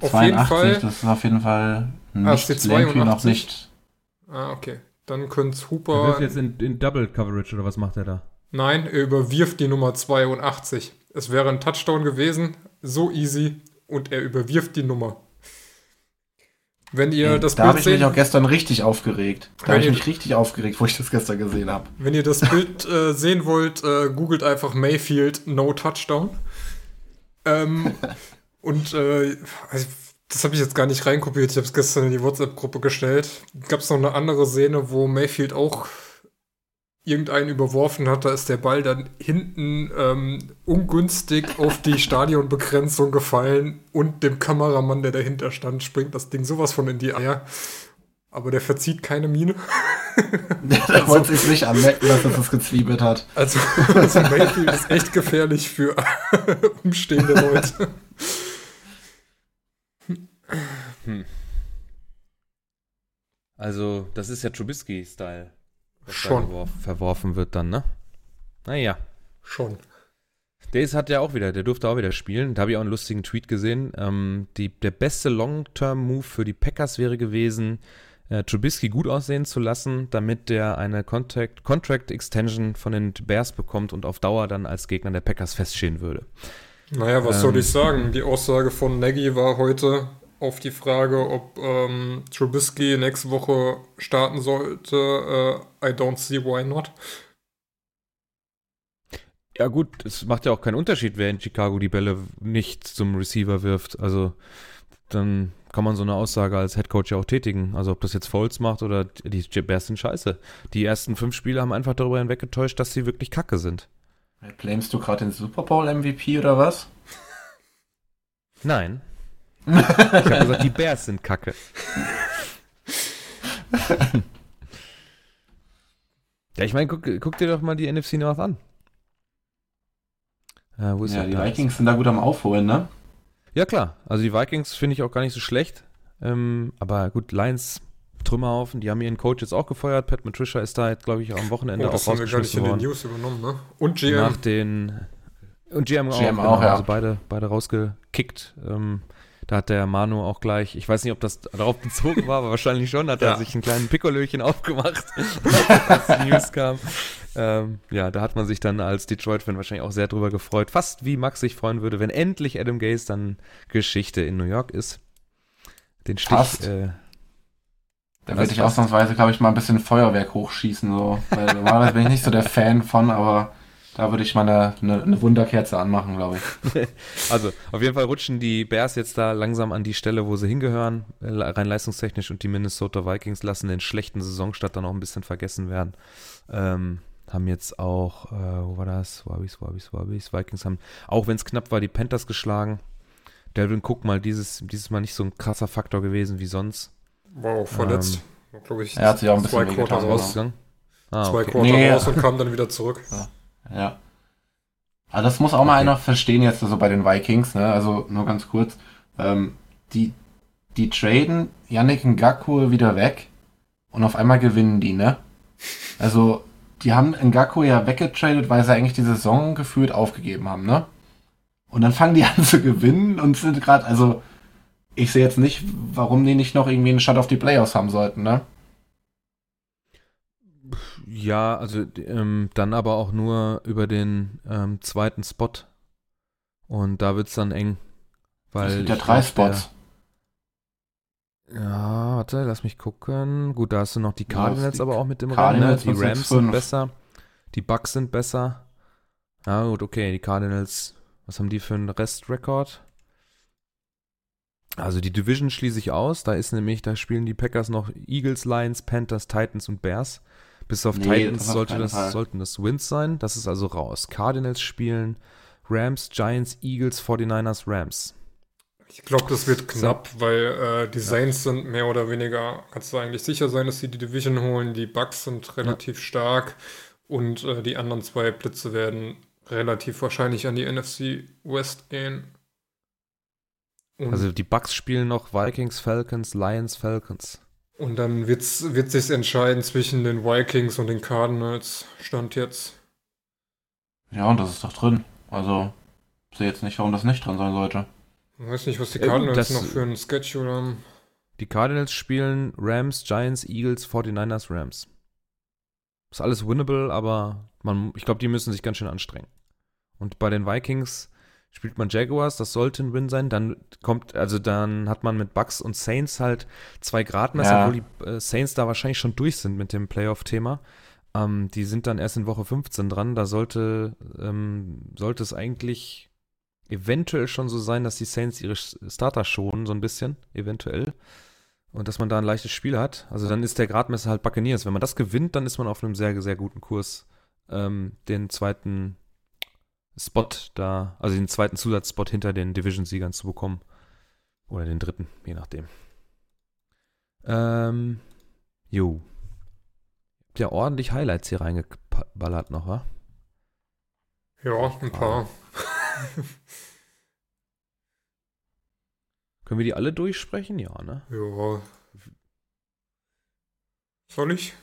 Auf 82, jeden Fall- das ist auf jeden Fall Ah, nicht steht Landry noch 82. nicht. Ah, okay. Dann könnte Hooper. wirft jetzt in, in Double Coverage oder was macht er da? Nein, er überwirft die Nummer 82. Es wäre ein Touchdown gewesen. So easy. Und er überwirft die Nummer. Wenn ihr das da habe Bild ich mich auch gestern richtig aufgeregt. Da habe ich mich richtig aufgeregt, wo ich das gestern gesehen habe. Wenn ihr das Bild [LAUGHS] äh, sehen wollt, äh, googelt einfach Mayfield No Touchdown. Ähm, [LAUGHS] und äh, also, das habe ich jetzt gar nicht reinkopiert. Ich habe es gestern in die WhatsApp-Gruppe gestellt. Gab es noch eine andere Szene, wo Mayfield auch irgendeinen überworfen hat. Da ist der Ball dann hinten ähm, ungünstig auf die [LAUGHS] Stadionbegrenzung gefallen und dem Kameramann, der dahinter stand, springt das Ding sowas von in die Eier. Aber der verzieht keine Miene. [LAUGHS] da wollte ich nicht anmerken, dass es das gezwiebelt hat. Also, also Mayfield ist echt gefährlich für [LAUGHS] umstehende Leute. Also, das ist ja Trubisky-Style. Schon. verworfen wird dann, ne? Naja. Schon. Ist, hat ja auch wieder, der durfte auch wieder spielen. Da habe ich auch einen lustigen Tweet gesehen. Ähm, die, der beste Long-Term-Move für die Packers wäre gewesen, äh, Trubisky gut aussehen zu lassen, damit der eine Contract, Contract Extension von den Bears bekommt und auf Dauer dann als Gegner der Packers feststehen würde. Naja, was Ähm. soll ich sagen? Die Aussage von Nagy war heute auf die Frage, ob ähm, Trubisky nächste Woche starten sollte. Äh, I don't see why not. Ja gut, es macht ja auch keinen Unterschied, wer in Chicago die Bälle nicht zum Receiver wirft. Also dann kann man so eine Aussage als Headcoach ja auch tätigen. Also ob das jetzt Foles macht oder die Bears sind scheiße. Die ersten fünf Spiele haben einfach darüber hinweggetäuscht, dass sie wirklich kacke sind. Blamest du gerade den Super Bowl MVP oder was? Nein. Ich habe gesagt, die Bears sind kacke. ja, ich meine, guck, guck dir doch mal die NFC North an. Wo ist Ja, die Da ist- Vikings sind da gut am Aufholen, ne? Ja, klar. Also die Vikings finde ich auch gar nicht so schlecht. Ähm, aber gut, Lions, Trümmerhaufen, die haben ihren Coach jetzt auch gefeuert. Pat Patricia ist da jetzt, glaube ich, am Wochenende Oh, auch das haben wir gar nicht rausgeschmissen in den worden. News übernommen, ne? Und GM. Nach den und GM, auch, GM genau, auch, ja. also beide, beide rausgekickt. Ähm, da hat der Manu auch gleich, ich weiß nicht, ob das darauf bezogen war, aber wahrscheinlich schon, hat Ja. er sich einen kleinen Piccolöchen aufgemacht, [LAUGHS] als die News kam. Ähm, ja, da hat man sich dann als Detroit-Fan wahrscheinlich auch sehr drüber gefreut. Fast wie Max sich freuen würde, wenn endlich Adam Gaze dann Geschichte in New York ist. Den Stich, Fast. äh, Da würde ich ausnahmsweise, glaube ich, mal ein bisschen Feuerwerk hochschießen. So. Weil normalerweise bin ich nicht so der Fan von, aber da würde ich mal eine, eine, eine Wunderkerze anmachen, glaube ich. [LAUGHS] Also, auf jeden Fall rutschen die Bears jetzt da langsam an die Stelle, wo sie hingehören, äh, rein leistungstechnisch, und die Minnesota Vikings lassen den schlechten Saisonstart dann auch ein bisschen vergessen werden. Ähm, haben jetzt auch, äh, wo war das? Wabis, Wabis, Wabis. Vikings haben, auch wenn es knapp war, die Panthers geschlagen. Delvin Cook mal dieses, dieses Mal nicht so ein krasser Faktor gewesen wie sonst. Wow, verletzt. Glaube ich. Er hat sich auch ein bisschen zwei Quarter genau. raus. Ausgegangen? Ah, Zwei okay. Quarter Nee. raus und kam dann wieder zurück. Ja. Aber das muss auch mal Okay. einer verstehen jetzt so bei den Vikings, ne? Also nur ganz kurz. Ähm, die, die traden Yannick Ngakwe wieder weg und auf einmal gewinnen die, ne? Also, die haben Ngakwe ja weggetradet, weil sie eigentlich die Saison gefühlt aufgegeben haben, ne? Und dann fangen die [LAUGHS] an zu gewinnen und sind gerade, also, ich sehe jetzt nicht, warum die nicht noch irgendwie einen Shot auf die Playoffs haben sollten, ne? Ja, also ähm, dann aber auch nur über den ähm, zweiten Spot. Und da wird es dann eng. Weil Es sind ja drei der- Spots. Ja, warte, lass mich gucken. Gut, da hast du noch die Ja, Cardinals die aber auch mit dem Rennen. Ne? Die Rams sind 6-5. besser. Die Bucks sind besser. Ja, gut, okay. Die Cardinals, was haben die für einen Restrekord? Also die Division schließe ich aus. Da ist nämlich, da spielen die Packers noch Eagles, Lions, Panthers, Titans und Bears. Bis auf Nee, Titans sollte das, Fall. sollten das Wins sein. Das ist also raus. Cardinals spielen Rams, Giants, Eagles, 49ers, Rams. Ich glaube, das wird knapp, weil äh, die Saints sind mehr oder weniger, kannst du eigentlich sicher sein, dass sie die Division holen. Die Bucks sind relativ stark und äh, die anderen zwei Plätze werden relativ wahrscheinlich an die NFC West gehen. Und, Also die Bucks spielen noch Vikings, Falcons, Lions, Falcons. Und dann wird's, wird sich entscheiden zwischen den Vikings und den Cardinals. Stand jetzt. Ja, und das ist doch drin. Also, sehe jetzt nicht, warum das nicht drin sein sollte. Ich weiß nicht, was die Cardinals das- noch für einen Schedule haben. Die Cardinals spielen Rams, Giants, Eagles, 49ers, Rams. Ist alles winnable, aber man, ich glaube, die müssen sich ganz schön anstrengen. Und bei den Vikings spielt man Jaguars, das sollte ein Win sein. Dann kommt, also dann hat man mit Bucks und Saints halt zwei Gradmesser, Ja. obwohl die äh, Saints da wahrscheinlich schon durch sind mit dem Playoff-Thema. Ähm, die sind dann erst in Woche 15 dran. Da sollte, ähm, sollte es eigentlich eventuell schon so sein, dass die Saints ihre Starter schonen, so ein bisschen, eventuell. Und dass man da ein leichtes Spiel hat. Also dann ist der Gradmesser halt Buccaneers. Wenn man das gewinnt, dann ist man auf einem sehr, sehr guten Kurs, ähm, den zweiten Spot da, also den zweiten Zusatzspot hinter den Division-Siegern zu bekommen. Oder den dritten, je nachdem. Ähm, jo. Habt ja ordentlich Highlights hier reingeballert noch, wa? Ja, ein paar. [LAUGHS] Können wir die alle durchsprechen? Ja, ne? Ja. Soll ich?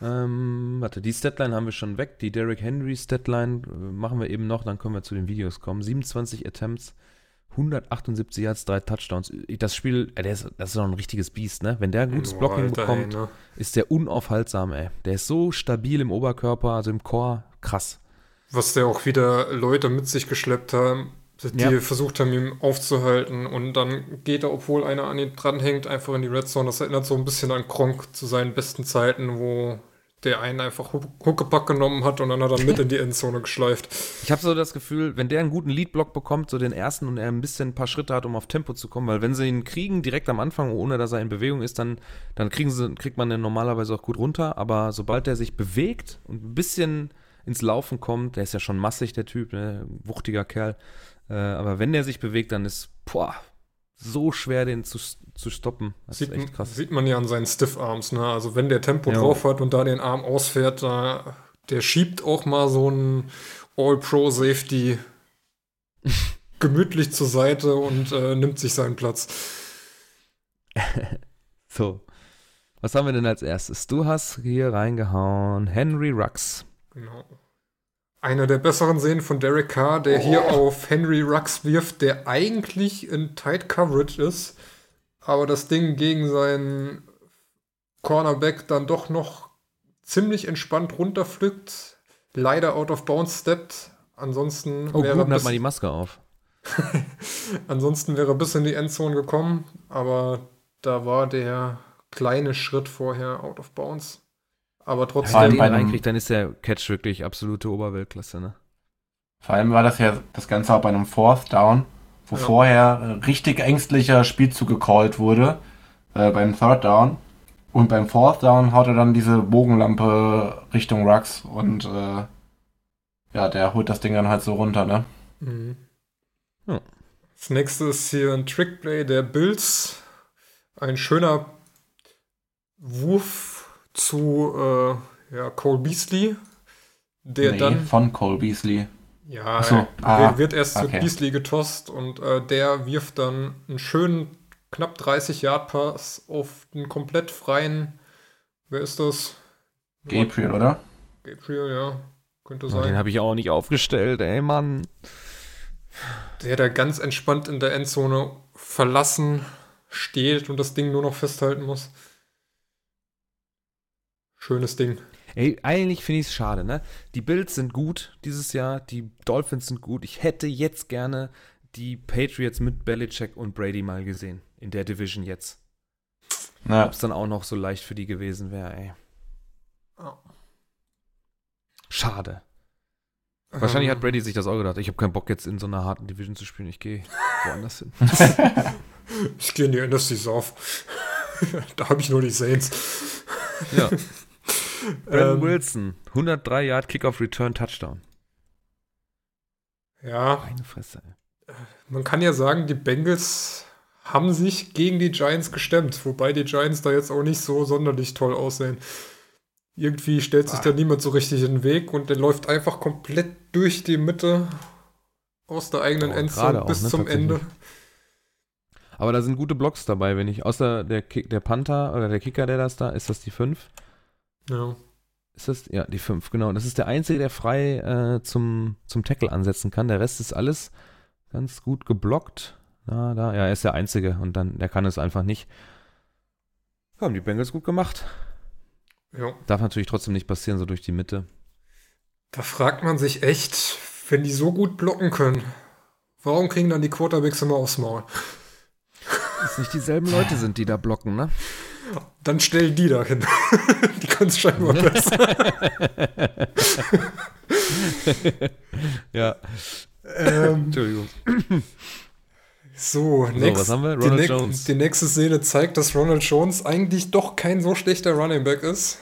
Ähm, warte, die Statline haben wir schon weg. Die Derrick Henry Statline äh, machen wir eben noch, dann können wir zu den Videos kommen. 27 Attempts, 178 Yards, drei Touchdowns. Das Spiel, äh, ist, das ist doch ein richtiges Biest, ne? Wenn der ein gutes Boah, Blocking Alter, bekommt, ey, ne? ist der unaufhaltsam, ey. Der ist so stabil im Oberkörper, also im Core, krass. Was der auch wieder Leute mit sich geschleppt haben, die Ja. versucht haben, ihn aufzuhalten. Und dann geht er, obwohl einer an ihn dranhängt, einfach in die Red Zone. Das erinnert so ein bisschen an Kronk zu seinen besten Zeiten, wo der einen einfach Huck- Huckepack genommen hat und dann hat er mit [LAUGHS] in die Endzone geschleift. Ich habe so das Gefühl, wenn der einen guten Leadblock bekommt, so den ersten und er ein bisschen ein paar Schritte hat, um auf Tempo zu kommen, weil wenn sie ihn kriegen direkt am Anfang, ohne dass er in Bewegung ist, dann, dann kriegen sie, kriegt man den normalerweise auch gut runter. Aber sobald er sich bewegt und ein bisschen ins Laufen kommt, der ist ja schon massig, der Typ, ne? wuchtiger Kerl. Äh, aber wenn der sich bewegt, dann ist boah, so schwer, den zu, zu stoppen. Das Sieht, ist echt krass. sieht man ja an seinen Stiff-Arms. Ne? Also wenn der Tempo Ja. drauf hat und da den Arm ausfährt, da, der schiebt auch mal so einen All-Pro-Safety [LAUGHS] gemütlich zur Seite und äh, nimmt sich seinen Platz. [LAUGHS] So. Was haben wir denn als erstes? Du hast hier reingehauen Henry Rux. Genau. Einer der besseren Szenen von Derek Carr, der hier auf Henry Rux wirft, der eigentlich in Tight Coverage ist, aber das Ding gegen seinen Cornerback dann doch noch ziemlich entspannt runterpflückt, leider out of bounds steppt. Ansonsten Oh, wäre er hat mal die bis, Maske auf. [LAUGHS] ansonsten wäre er bis in die Endzone gekommen, aber da war der kleine Schritt vorher out of bounds. Aber Wenn trotzdem. Vor er allem den bei einem- reinkriegt, dann ist der Catch wirklich absolute Oberweltklasse, ne? Vor allem war das ja das Ganze auch bei einem Fourth Down, wo Ja. vorher äh, richtig ängstlicher Spielzug gecallt wurde, äh, beim Third Down. Und beim Fourth Down haut er dann diese Bogenlampe Richtung Rux und äh, ja, der holt das Ding dann halt so runter, ne? Mhm. Ja. Das nächste ist hier ein Trickplay der Bills. Ein schöner Wurf zu äh, ja, Cole Beasley, der nee, dann von Cole Beasley. ja so, er ah, wird erst okay. zu Beasley getost und äh, der wirft dann einen schönen knapp 30 Yard Pass auf einen komplett freien. Wer ist das? Gabriel, oder? Gabriel, ja. Könnte sein. den habe ich auch nicht aufgestellt, ey Mann. Der da ganz entspannt in der Endzone verlassen steht und das Ding nur noch festhalten muss. Schönes Ding. Ey, eigentlich finde ich es schade, ne? Die Bills sind gut dieses Jahr, die Dolphins sind gut. Ich hätte jetzt gerne die Patriots mit Belichick und Brady mal gesehen. In der Division jetzt. Ja. Ob es dann auch noch so leicht für die gewesen wäre, ey. Schade. Wahrscheinlich Ähm, hat Brady sich das auch gedacht. Ich habe keinen Bock jetzt in so einer harten Division zu spielen. Ich gehe woanders hin. [LAUGHS] Ich gehe in die NFC South. [LAUGHS] da habe ich nur die Saints. Ja. [LAUGHS] Brandon Ähm, Wilson, 103 Yard Kickoff Return Touchdown. Ja, Meine Fresse. Ey. man kann ja sagen, die Bengals haben sich gegen die Giants gestemmt, wobei die Giants da jetzt auch nicht so sonderlich toll aussehen. Irgendwie stellt sich da niemand so richtig in den Weg und der läuft einfach komplett durch die Mitte aus der eigenen Aber Endzone auch, bis ne, zum. Ende. Aber da sind gute Blocks dabei, wenn ich, außer der, Kick, der Panther oder der Kicker, der das da, ist das die 5? Ja. Ist das, ja, die 5, genau. Das ist der Einzige, der frei äh, zum, zum Tackle ansetzen kann. Der Rest ist alles ganz gut geblockt. Da, da, ja, er ist der Einzige und dann, der kann es einfach nicht. Ja, haben die Bengals gut gemacht. ja. Darf natürlich trotzdem nicht passieren, so durch die Mitte. Da fragt man sich echt, wenn die so gut blocken können, warum kriegen dann die Quarterbacks immer aufs Maul? Dass nicht dieselben Leute sind, die da blocken, ne? Dann stell die da hin. [LAUGHS] die können es scheinbar besser. [LAUGHS] ja, ähm, Entschuldigung. so, next, was haben wir? die, Ronald nex- Jones. die nächste Szene zeigt, dass Ronald Jones eigentlich doch kein so schlechter Running Back ist.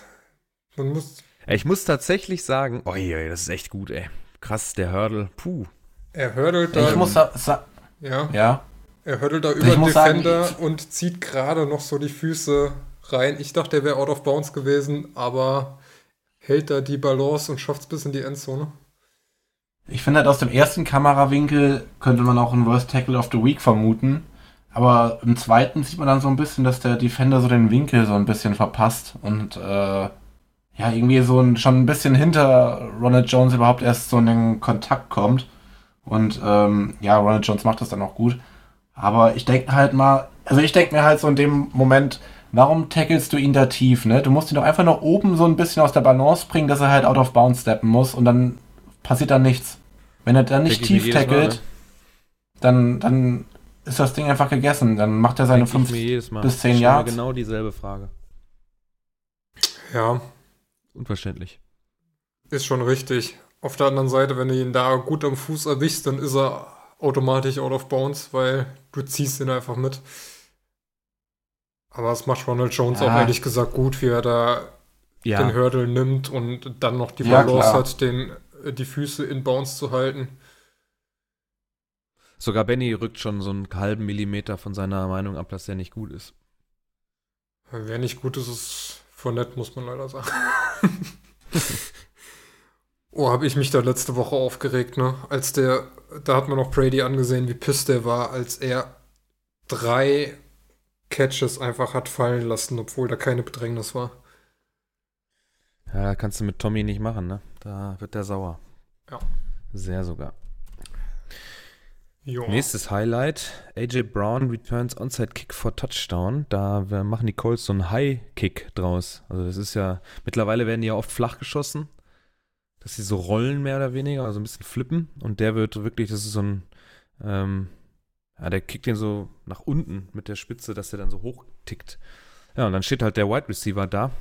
Man muss, Ich muss tatsächlich sagen, oh je, das ist echt gut, ey. Krass, der Hurdle. Puh. er hurdelt da, Ich muss sa sa ja, ja, er hurdelt da über den sagen, Defender ich- und zieht gerade noch so die Füße rein. Ich dachte, er wäre out of bounds gewesen, aber hält da die Balance und schafft es bis in die Endzone. ich finde halt aus dem ersten Kamerawinkel könnte man auch einen Worst Tackle of the Week vermuten. Aber im zweiten sieht man dann so ein bisschen, dass der Defender so den Winkel so ein bisschen verpasst und äh, ja, irgendwie so ein, schon ein bisschen hinter Ronald Jones überhaupt erst so in den Kontakt kommt. Und ähm, ja, Ronald Jones macht das dann auch gut. Aber ich denke halt mal, also ich denke mir halt so in dem Moment, warum tackelst du ihn da tief, ne? Du musst ihn doch einfach nur oben so ein bisschen aus der Balance bringen, dass er halt out of bounds steppen muss und dann passiert dann nichts. Wenn er dann nicht mir tief tackelt, ne? dann, dann ist das Ding einfach gegessen. Dann macht er seine Denk ich fünf mir jedes Mal. bis zehn Ich stell mir Yards. Genau dieselbe Frage. Ja, Unverständlich. Ist schon richtig. Auf der anderen Seite, wenn du ihn da gut am Fuß erwischst, dann ist er automatisch out of bounds, weil du ziehst ihn einfach mit. Aber es macht Ronald Jones Ja. auch ehrlich gesagt gut, wie er da Ja, den Hurdle nimmt und dann noch die Ja, Balance klar. hat, den, äh, die Füße in Bounce zu halten. sogar Benny rückt schon so einen halben Millimeter von seiner Meinung ab, dass der nicht gut ist. Wer nicht gut ist, ist von nett, muss man leider sagen. [LAUGHS] oh, habe ich mich da letzte Woche aufgeregt, ne? Als der, da hat man noch Brady angesehen, wie pisst der war, als er drei Catches einfach hat fallen lassen, obwohl da keine Bedrängnis war. Ja, kannst du mit Tommy nicht machen, ne? Da wird der sauer. Ja. Sehr sogar. Jo. Nächstes Highlight. AJ Brown returns Onside Kick for Touchdown. Da äh, machen die Colts so einen High Kick draus. Also das ist ja, mittlerweile werden die ja oft flach geschossen. Dass sie so rollen mehr oder weniger, also ein bisschen flippen. Und der wird wirklich, das ist so ein, ähm, ja, der kickt den so nach unten mit der Spitze, dass der dann so hoch tickt. Ja, und dann steht halt der Wide Receiver da.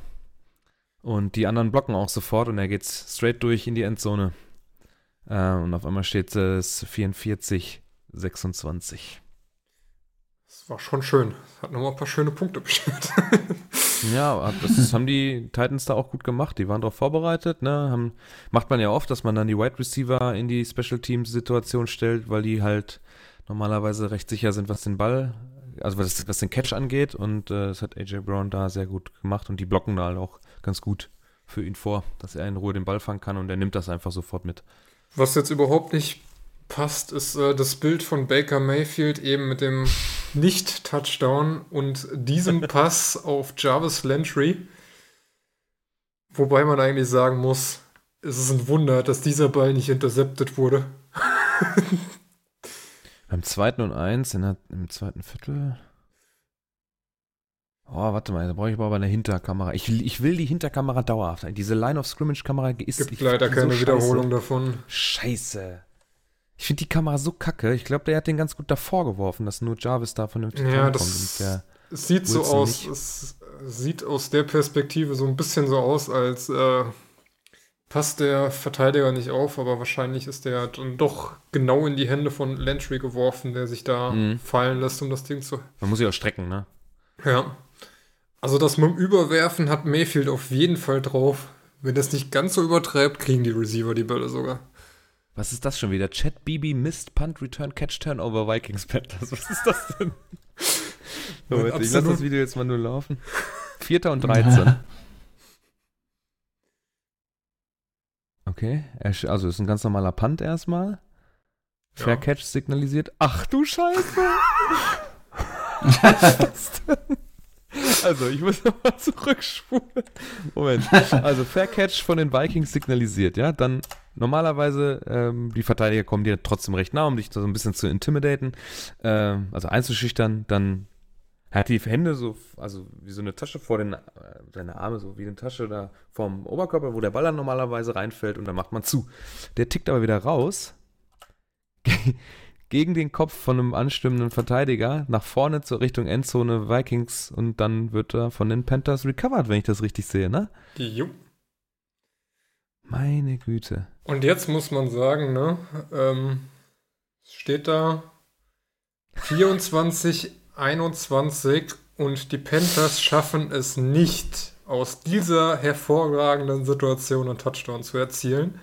Und die anderen blocken auch sofort und er geht straight durch in die Endzone. Äh, und auf einmal steht es 44, 26. War schon schön. Hat nochmal ein paar schöne Punkte [LAUGHS] beschert. Ja, das haben die Titans da auch gut gemacht. Die waren darauf vorbereitet. Ne? Haben, macht man ja oft, dass man dann die Wide Receiver in die Special Teams Situation stellt, weil die halt normalerweise recht sicher sind, was den Ball, also was, was den Catch angeht. Und äh, das hat AJ Brown da sehr gut gemacht und die blocken da halt auch ganz gut für ihn vor, dass er in Ruhe den Ball fangen kann und er nimmt das einfach sofort mit. Was jetzt überhaupt nicht passt, ist äh, das Bild von Baker Mayfield eben mit dem Nicht-Touchdown und diesem [LAUGHS] Pass auf Jarvis Landry. Wobei man eigentlich sagen muss, es ist ein Wunder, dass dieser Ball nicht intercepted wurde. [LAUGHS] Beim zweiten und eins, in der, im zweiten Viertel. Oh, warte mal, da brauche ich aber eine Hinterkamera. Ich, will- ich will die Hinterkamera dauerhaft. Diese Line-of-Scrimmage-Kamera ist. Gibt ich leider find die keine so Wiederholung davon. Scheiße. Ich finde die Kamera so kacke. Ich glaube, der hat den ganz gut davor geworfen, dass nur Jarvis da vernünftig Ja, das- der, Es sieht so Wilson aus, nicht. es sieht aus der Perspektive so ein bisschen so aus, als äh, passt der Verteidiger nicht auf, aber wahrscheinlich ist der dann doch genau in die Hände von Landry geworfen, der sich da Mhm. fallen lässt, um das Ding zu. man muss sich auch strecken, ne? Ja. Also das mit dem Überwerfen hat Mayfield auf jeden Fall drauf. Wenn das nicht ganz so übertreibt, kriegen die Receiver die Bälle sogar. Was ist das schon wieder? Chat BB Mist Punt Return Catch Turnover Vikings Panthers. Was ist das denn? [LAUGHS] Moment, ich lasse das Video jetzt mal nur laufen. Vierter und 13. Okay, also ist ein ganz normaler Punt erstmal. Fair ja. Catch signalisiert. Ach du Scheiße! [LAUGHS] Was ist das denn? Also, ich muss [LAUGHS] nochmal zurückspulen. Moment. Also, Fair Catch von den Vikings signalisiert, ja. Dann normalerweise, ähm, die Verteidiger kommen dir trotzdem recht nah, um dich so ein bisschen zu intimidaten, ähm, also einzuschüchtern. Dann hat die Hände so, also wie so eine Tasche vor den, äh, seine Arme so wie eine Tasche da vorm Oberkörper, wo der Ball dann normalerweise reinfällt und dann macht man zu. Der tickt aber wieder raus [LAUGHS] gegen den Kopf von einem anstimmenden Verteidiger nach vorne zur Richtung Endzone Vikings und dann wird er von den Panthers recovered, wenn ich das richtig sehe, ne? Jo. Meine Güte. Und jetzt muss man sagen, ne, ähm, steht da 24, 21 und die Panthers schaffen es nicht, aus dieser hervorragenden Situation einen Touchdown zu erzielen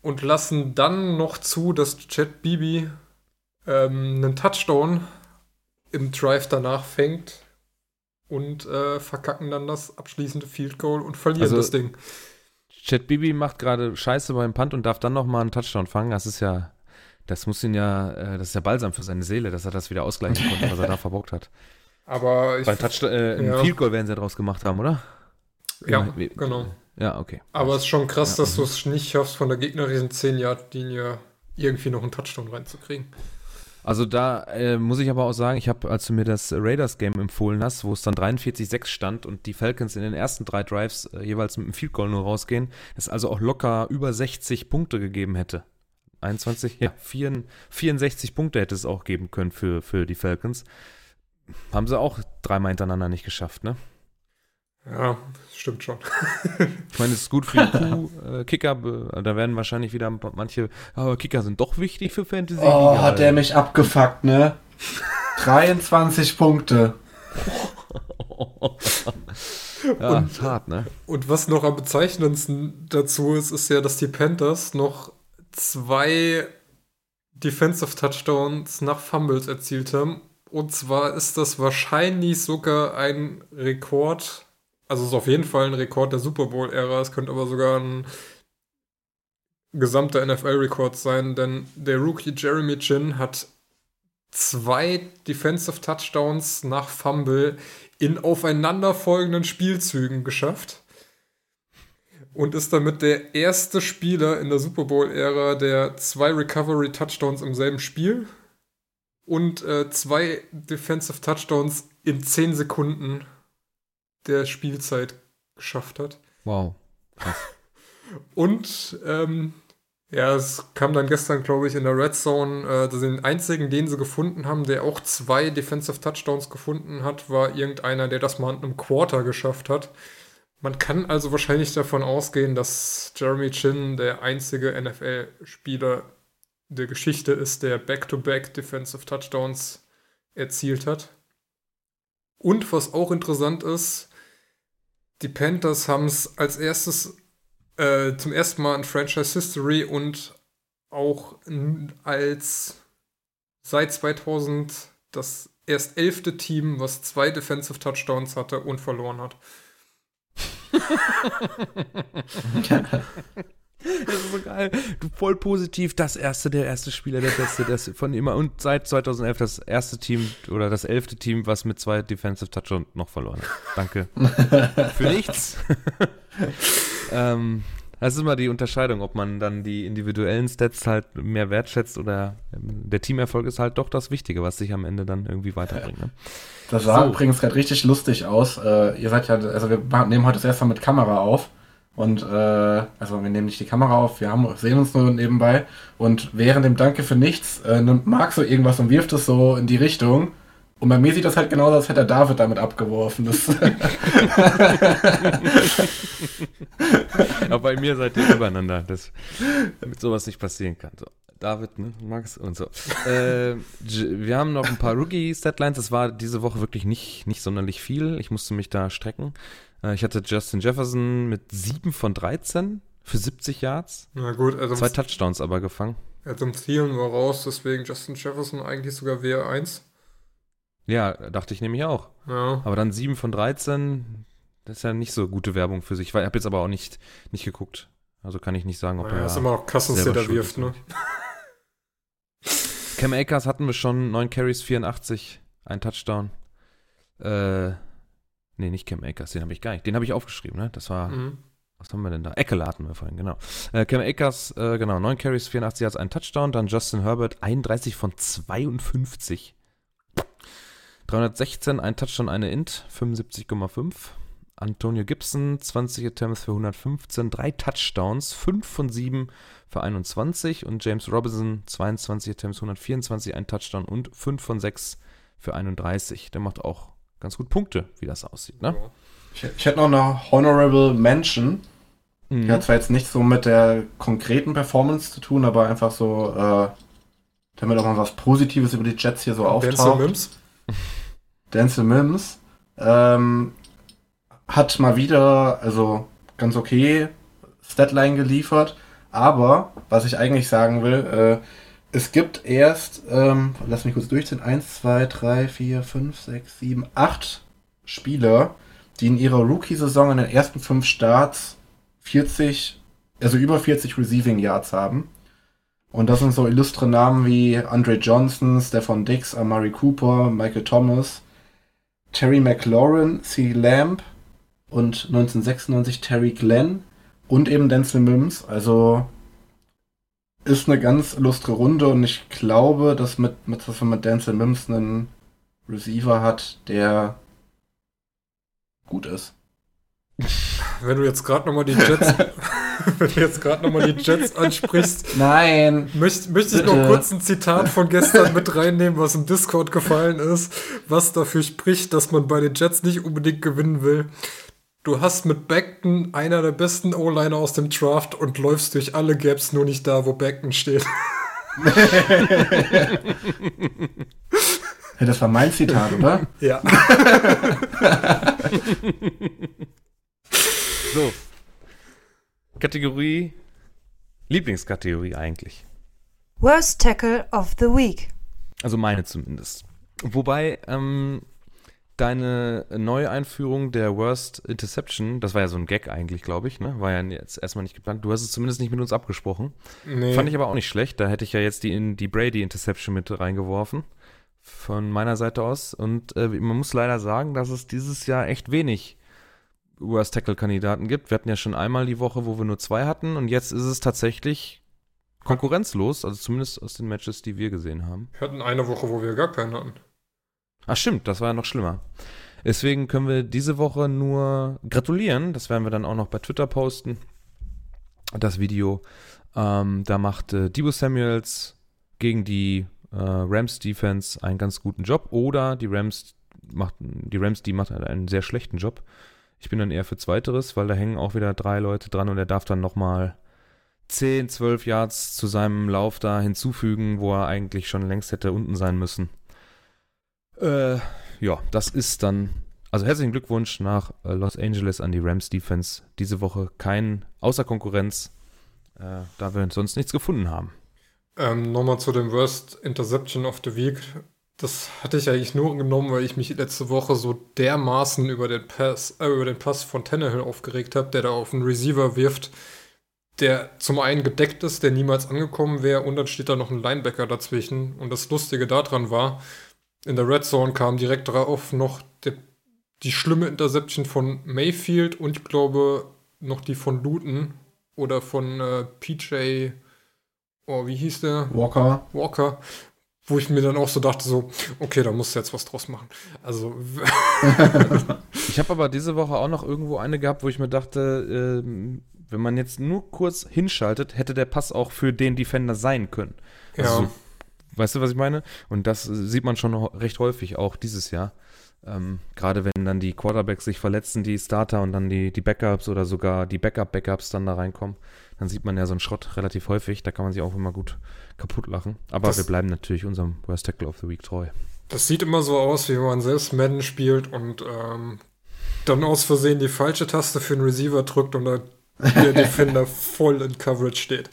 und lassen dann noch zu, dass Chad Bibi ähm, einen Touchdown im Drive danach fängt und äh, verkacken dann das abschließende Field Goal und verlieren also, das Ding. Chad Bibi macht gerade Scheiße beim Punt und darf dann noch mal einen Touchdown fangen. Das ist ja, das muss ihn ja, äh, das ist ja balsam für seine Seele, dass er das wieder ausgleichen konnte, was er da [LAUGHS] verbockt hat. Aber ich, Beim Touchdown, äh, ja. ein Field Goal werden sie ja draus gemacht haben, oder? Ja, genau. Ja, okay. Aber es ist schon krass, ja, dass du es nicht schaffst, von der gegnerischen 10-Yard-Linie irgendwie noch einen Touchdown reinzukriegen. Also da äh, muss ich aber auch sagen, ich habe, als du mir das Raiders-Game empfohlen hast, wo es dann 43-6 stand und die Falcons in den ersten drei Drives äh, jeweils mit einem Field Goal nur rausgehen, es also auch locker über 60 Punkte gegeben hätte. 21, ja, 64, 64 Punkte hätte es auch geben können für, für die Falcons. Haben sie auch dreimal hintereinander nicht geschafft, ne? Ja, stimmt schon. ich meine, es ist gut für die Kuh, äh, Kicker, da werden wahrscheinlich wieder manche, aber Kicker sind doch wichtig für Fantasy. Oh, hat der mich abgefuckt, ne? 23 Punkte. [LAUGHS] ja, und, hart, ne? Und was noch am bezeichnendsten dazu ist, ist ja, dass die Panthers noch zwei Defensive Touchdowns nach Fumbles erzielt haben. Und zwar ist das wahrscheinlich sogar ein Rekord also es ist auf jeden Fall ein Rekord der Super Bowl-Ära. Es könnte aber sogar ein gesamter NFL-Rekord sein, denn der Rookie Jeremy Chin hat zwei Defensive Touchdowns nach Fumble in aufeinanderfolgenden Spielzügen geschafft und ist damit der erste Spieler in der Super Bowl-Ära, der zwei Recovery Touchdowns im selben Spiel und äh, zwei Defensive Touchdowns in 10 Sekunden der Spielzeit geschafft hat. Wow. Krass. [LAUGHS] Und ähm, ja, es kam dann gestern, glaube ich, in der Red Zone. Äh, den einzigen, den sie gefunden haben, der auch zwei Defensive Touchdowns gefunden hat, war irgendeiner, der das mal in einem Quarter geschafft hat. Man kann also wahrscheinlich davon ausgehen, dass Jeremy Chin der einzige NFL-Spieler der Geschichte ist, der Back-to-Back -back Defensive Touchdowns erzielt hat. Und was auch interessant ist, die Panthers haben es als erstes äh, zum ersten Mal in Franchise History und auch als seit 2000 das erst elfte Team, was zwei Defensive Touchdowns hatte und verloren hat. [LAUGHS] [LAUGHS] Das ist so geil. Du voll positiv, das erste, der erste Spieler, der beste, das von immer. Und seit 2011 das erste Team oder das elfte Team, was mit zwei Defensive Touchdowns noch verloren hat. Danke. [LAUGHS] Für nichts. [LAUGHS] ähm, das ist immer die Unterscheidung, ob man dann die individuellen Stats halt mehr wertschätzt oder ähm, der Teamerfolg ist halt doch das Wichtige, was sich am Ende dann irgendwie weiterbringt. Ne? Das sah so. übrigens gerade richtig lustig aus. Äh, ihr seid ja, also wir nehmen heute das erste Mal mit Kamera auf. Und äh, also wir nehmen nicht die Kamera auf, wir haben, sehen uns nur nebenbei. Und während dem Danke für nichts äh, nimmt Marc so irgendwas und wirft es so in die Richtung. Und bei mir sieht das halt genauso, als hätte David damit abgeworfen. Das [LAUGHS] Aber bei mir seid ihr übereinander, dass, damit sowas nicht passieren kann. So. David, ne? Max und so. äh, wir haben noch ein paar Rookie-Setlines. Das war diese Woche wirklich nicht, nicht sonderlich viel. Ich musste mich da strecken. Äh, ich hatte Justin Jefferson mit 7 von 13 für 70 Yards. Na gut, also Zwei Touchdowns aber gefangen. Adam Thielen war raus, deswegen Justin Jefferson eigentlich sogar WR1. Ja, dachte ich nämlich auch. Ja. Aber dann 7 von 13, das ist ja nicht so gute Werbung für sich. Ich habe jetzt aber auch nicht, nicht geguckt. Also kann ich nicht sagen, ob Naja, er ist immer noch Cousins, der da wirft, ne? Cam Akers hatten wir schon, 9 Carries, 84, ein Touchdown. Äh, nee, nicht Cam Akers, den habe ich gar nicht. Den habe ich aufgeschrieben, ne? Das war, Mhm. was haben wir denn da? Eckele hatten wir vorhin, genau. Äh, Cam Akers, äh, genau, 9 Carries, 84 Yards, ein Touchdown. Dann Justin Herbert, 31 von 52. 316, ein Touchdown, eine Int, 75,5. Antonio Gibson, 20 Attempts für 115, drei Touchdowns, 5 von 7 für 21. Und James Robinson, 22 Attempts, 124, ein Touchdown und 5 von 6 für 31. Der macht auch ganz gut Punkte, wie das aussieht, ne? Ich, ich hätte noch eine Honorable Mention. Mhm. Die hat zwar jetzt nicht so mit der konkreten Performance zu tun, aber einfach so, äh, damit auch mal was Positives über die Jets hier so Denzel auftaucht. Mims. Denzel Mims ähm, hat mal wieder, also ganz okay, Statline geliefert. Aber, was ich eigentlich sagen will, äh, es gibt erst, ähm, lass mich kurz durchziehen, 1, 2, 3, 4, 5, 6, 7, 8 Spieler, die in ihrer Rookie-Saison in den ersten 5 Starts 40, also über 40 Receiving Yards haben. Und das sind so illustre Namen wie Andre Johnson, Stefan Dix, Amari Cooper, Michael Thomas, Terry McLaurin, C. Lamb und 1996 Terry Glenn und eben Denzel Mims. Also ist eine ganz illustre Runde und ich glaube, dass, mit, mit, dass man mit Denzel Mims einen Receiver hat, der gut ist. [LAUGHS] Wenn du jetzt gerade nochmal die Jets, [LAUGHS] wenn du jetzt gerade nochmal die Jets ansprichst, Nein! möchte möcht ich Bitte. noch kurz ein Zitat von gestern mit reinnehmen, was im Discord gefallen ist, was dafür spricht, dass man bei den Jets nicht unbedingt gewinnen will. Du hast mit Beckton einer der besten O-Liner aus dem Draft und läufst durch alle Gaps, nur nicht da, wo Beckton steht. [LAUGHS] Ja, das war mein Zitat, oder? Ja. [LAUGHS] So. Kategorie. Lieblingskategorie eigentlich. Worst Tackle of the Week. Also meine zumindest. Wobei, ähm, deine Neueinführung der Worst Interception, das war ja so ein Gag eigentlich, glaube ich, ne? War ja jetzt erstmal nicht geplant. Du hast es zumindest nicht mit uns abgesprochen. Nee. Fand ich aber auch nicht schlecht. Da hätte ich ja jetzt die, in die Brady Interception mit reingeworfen. Von meiner Seite aus. Und äh, man muss leider sagen, dass es dieses Jahr echt wenig Worst Tackle-Kandidaten gibt. Wir hatten ja schon einmal die Woche, wo wir nur zwei hatten. Und jetzt ist es tatsächlich konkurrenzlos. Also zumindest aus den Matches, die wir gesehen haben. Wir hatten eine Woche, wo wir gar keinen hatten. Ach stimmt, das war ja noch schlimmer. Deswegen können wir diese Woche nur gratulieren. Das werden wir dann auch noch bei Twitter posten. Das Video. Ähm, da macht äh, Debo Samuels gegen die äh, Rams Defense einen ganz guten Job. Oder die Rams macht die Rams, die macht einen sehr schlechten Job. Ich bin dann eher für Zweiteres, weil da hängen auch wieder drei Leute dran und er darf dann nochmal 10, 12 Yards zu seinem Lauf da hinzufügen, wo er eigentlich schon längst hätte unten sein müssen. Äh, ja, das ist dann. Also herzlichen Glückwunsch nach äh, Los Angeles an die Rams Defense. Diese Woche kein außer Konkurrenz, äh, da wir sonst nichts gefunden haben. Ähm, Nochmal zu dem Worst Interception of the Week. Das hatte ich eigentlich nur genommen, weil ich mich letzte Woche so dermaßen über den Pass, äh, über den Pass von Tannehill aufgeregt habe, der da auf einen Receiver wirft, der zum einen gedeckt ist, der niemals angekommen wäre, und dann steht da noch ein Linebacker dazwischen. Und das Lustige daran war, in der Red Zone kam direkt darauf noch der, die schlimme Interception von Mayfield und ich glaube noch die von Luton oder von äh, PJ, oh, wie hieß der? Walker. Walker, wo ich mir dann auch so dachte, so, okay, da musst du jetzt was draus machen. Also, [LAUGHS] Ich habe aber diese Woche auch noch irgendwo eine gehabt, wo ich mir dachte, ähm, wenn man jetzt nur kurz hinschaltet, hätte der Pass auch für den Defender sein können. ja, Also so- Weißt du, was ich meine? Und das sieht man schon ho- recht häufig, auch dieses Jahr. Ähm, Gerade wenn dann die Quarterbacks sich verletzen, die Starter und dann die, die Backups oder sogar die Backup-Backups dann da reinkommen, dann sieht man ja so einen Schrott relativ häufig. Da kann man sich auch immer gut kaputt lachen. Aber Das- wir bleiben natürlich unserem Worst Tackle of the Week treu. das sieht immer so aus, wie wenn man selbst Madden spielt und ähm, dann aus Versehen die falsche Taste für einen Receiver drückt und der [LAUGHS] Defender voll in Coverage steht.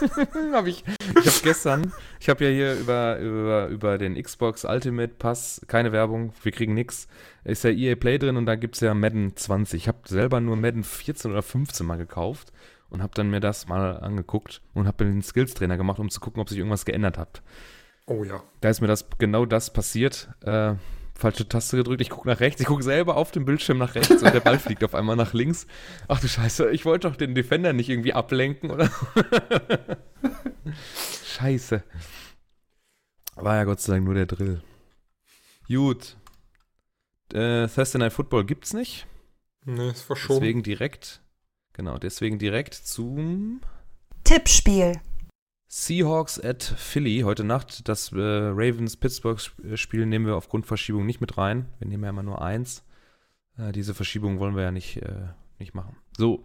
[LAUGHS] hab ich ich habe gestern, ich habe ja hier über, über, über den Xbox Ultimate Pass, keine Werbung, wir kriegen nix, ist ja EA Play drin und da gibt es ja Madden 20. Ich habe selber nur Madden 14 oder 15 mal gekauft und habe dann mir das mal angeguckt und habe den Skills-Trainer gemacht, um zu gucken, ob sich irgendwas geändert hat. Oh ja. Da ist mir das genau das passiert. Äh, falsche Taste gedrückt, ich gucke nach rechts, ich gucke selber auf dem Bildschirm nach rechts und der Ball [LAUGHS] fliegt auf einmal nach links. Ach du Scheiße, ich wollte doch den Defender nicht irgendwie ablenken, oder? [LAUGHS] Scheiße. War ja Gott sei Dank nur der Drill. Gut. Äh, Thursday Night Football gibt's nicht. Nee, ist verschoben. Deswegen direkt, genau, deswegen direkt zum Tippspiel. Seahawks at Philly heute Nacht. Das äh, Ravens-Pittsburgh-Spiel nehmen wir aufgrund Verschiebung nicht mit rein. Wir nehmen ja immer nur eins. Äh, diese Verschiebung wollen wir ja nicht, äh, nicht machen. So.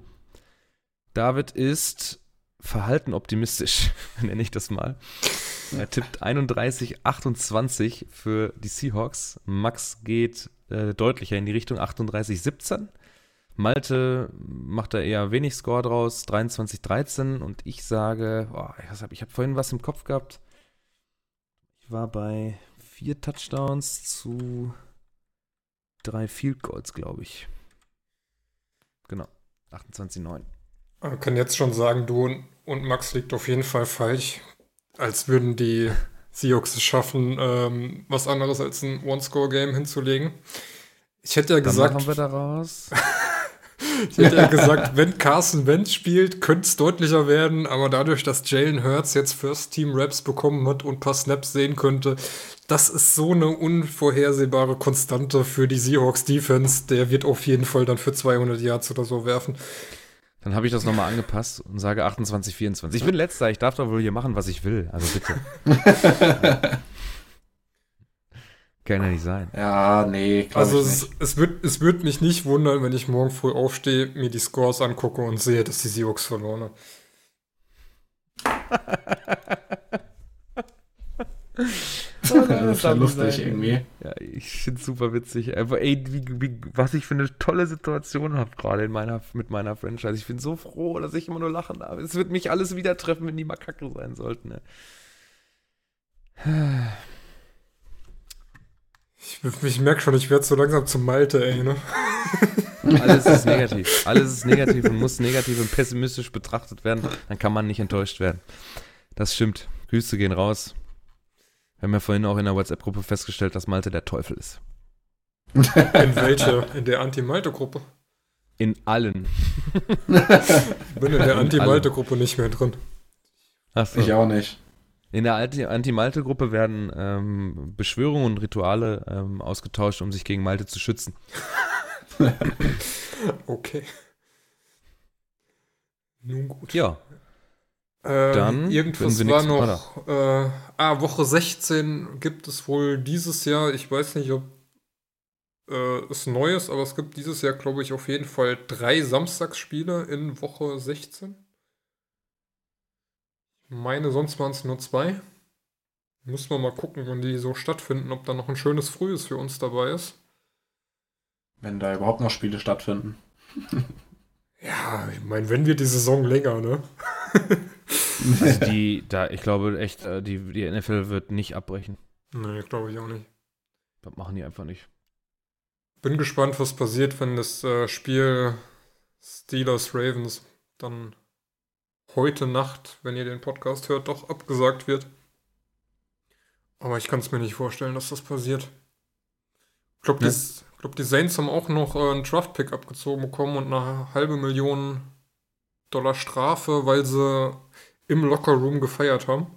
David ist verhalten optimistisch, [LAUGHS] nenne ich das mal. Er tippt 31-28 für die Seahawks. Max geht äh, deutlicher in die Richtung 38-17. Malte macht da eher wenig Score draus, 23-13 und ich sage, oh, ich habe hab vorhin was im Kopf gehabt. Ich war bei vier Touchdowns zu drei Field Goals, glaube ich. Genau, 28-9. Man kann jetzt schon sagen, du und, Max liegt auf jeden Fall falsch. Als würden die Seahawks es schaffen, ähm, was anderes als ein One-Score-Game hinzulegen. Ich hätte ja Dann gesagt, machen wir daraus. [LAUGHS] Ich hätte ja gesagt, wenn Carson Wentz spielt, könnte es deutlicher werden, aber dadurch, dass Jalen Hurts jetzt First Team Raps bekommen hat und ein paar Snaps sehen könnte, das ist so eine unvorhersehbare Konstante für die Seahawks Defense. Der wird auf jeden Fall dann für 200 Yards oder so werfen. Dann habe ich das nochmal angepasst und sage 28, 24. Ich bin letzter, ich darf doch wohl hier machen, was ich will. Also bitte. [LAUGHS] Kann ja nicht sein. Ja, nee, Also ich es, nicht. es, wird, es wird mich nicht wundern, wenn ich morgen früh aufstehe, mir die Scores angucke und sehe, dass die Seahawks verloren haben. [LAUGHS] [LAUGHS] das ist ja lustig irgendwie. Ja, ich finde es super witzig. Einfach, ey, wie, wie, was ich für eine tolle Situation habe gerade in meiner, mit meiner Franchise. Ich bin so froh, dass ich immer nur lachen darf. Es wird mich alles wieder treffen, wenn die mal kacke sein sollten. Ne? Ich, ich merke schon, ich werde so langsam zum Malte, ey, ne? Alles ist [LAUGHS] negativ. Alles ist negativ und muss negativ und pessimistisch betrachtet werden. Dann kann man nicht enttäuscht werden. Das stimmt. Grüße gehen raus. Wir haben ja vorhin auch in der WhatsApp-Gruppe festgestellt, dass Malte der Teufel ist. In welche? In der Anti-Malte-Gruppe. In allen. Ich bin in der Anti-Malte-Gruppe nicht mehr drin. Achso. Ich auch nicht. In der Anti- Anti-Malte-Gruppe werden ähm, Beschwörungen und Rituale ähm, ausgetauscht, um sich gegen Malte zu schützen. [LAUGHS] Okay. Nun gut. Ja, Ähm, Dann, irgendwas wenn wir war noch. Äh, ah, Woche 16 gibt es wohl dieses Jahr. Ich weiß nicht, ob äh, es neu ist, aber es gibt dieses Jahr, glaube ich, auf jeden Fall drei Samstagsspiele in Woche 16. Ich meine, sonst waren es nur zwei. Müssen wir mal gucken, wann die so stattfinden, ob da noch ein schönes Frühes für uns dabei ist. Wenn da überhaupt noch Spiele stattfinden. Ja, ich meine, wenn wir die Saison länger, ne? [LAUGHS] also die, da, ich glaube echt, äh, die, die NFL wird nicht abbrechen. Nee, glaube ich auch nicht. Das machen die einfach nicht. Bin gespannt, was passiert, wenn das äh, Spiel Steelers Ravens dann heute Nacht, wenn ihr den Podcast hört, doch abgesagt wird. Aber ich kann es mir nicht vorstellen, dass das passiert. Ich glaube, Ne? die, glaub, die Saints haben auch noch äh, einen Draft-Pick abgezogen bekommen und eine halbe Million Dollar Strafe, weil sie im Lockerroom gefeiert haben.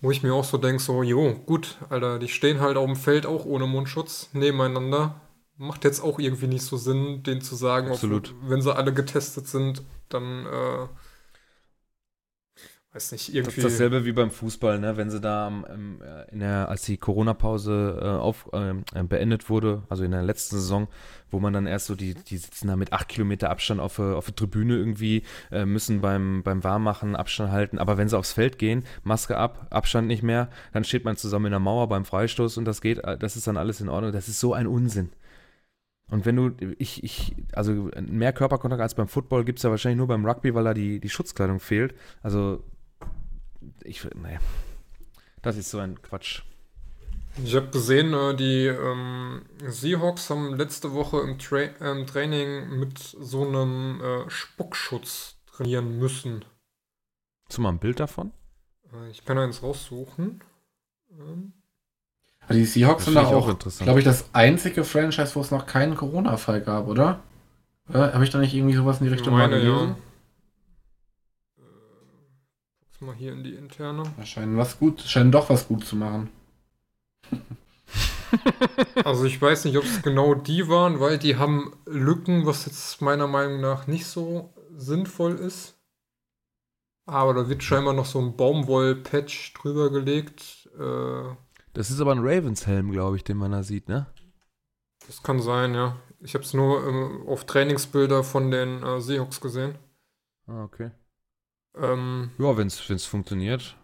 Wo ich mir auch so denke, so, jo, gut, Alter, die stehen halt auf dem Feld auch ohne Mundschutz nebeneinander. Macht jetzt auch irgendwie nicht so Sinn, denen zu sagen, Absolut. Ob, wenn sie alle getestet sind, dann, äh, weiß nicht, Das irgendwie. ist dasselbe wie beim Fußball, ne? wenn sie da am, im, äh, in der, als die Corona-Pause äh, auf, ähm, äh, beendet wurde, also in der letzten Saison, wo man dann erst so, die, die sitzen da mit acht Kilometer Abstand auf, der- auf der Tribüne irgendwie, äh, müssen beim, beim Warmmachen Abstand halten, aber wenn sie aufs Feld gehen, Maske ab, Abstand nicht mehr, dann steht man zusammen in der Mauer beim Freistoß und das geht, äh, das ist dann alles in Ordnung. Das ist so ein Unsinn. Und wenn du, ich, ich, also mehr Körperkontakt als beim Football gibt es ja wahrscheinlich nur beim Rugby, weil da die, die Schutzkleidung fehlt. Also, ich, nee. Das ist so ein Quatsch. Ich habe gesehen, äh, die ähm, Seahawks haben letzte Woche im, Tra ähm, Training mit so einem äh, Spuckschutz trainieren müssen. Hast du mal ein Bild davon? Äh, ich kann eins raussuchen. Ähm, Also die Seahawks sind da auch auch, interessant. glaube ich, das einzige Franchise, wo es noch keinen Corona-Fall gab, oder? Äh, Habe ich da nicht irgendwie sowas in die ich Richtung mal meine, gelesen? ja. Mal hier in die interne. Da scheinen was gut, scheinen doch was gut zu machen. [LAUGHS] Also ich weiß nicht, ob es genau die waren, weil die haben Lücken, was jetzt meiner Meinung nach nicht so sinnvoll ist. Aber da wird scheinbar noch so ein Baumwoll-Patch drüber gelegt. Äh, Das ist aber ein Ravens-Helm, glaube ich, den man da sieht, ne? das kann sein, ja. Ich habe es nur ähm, auf Trainingsbilder von den äh, Seahawks gesehen. Ah, okay. Ähm, Ja, wenn es funktioniert.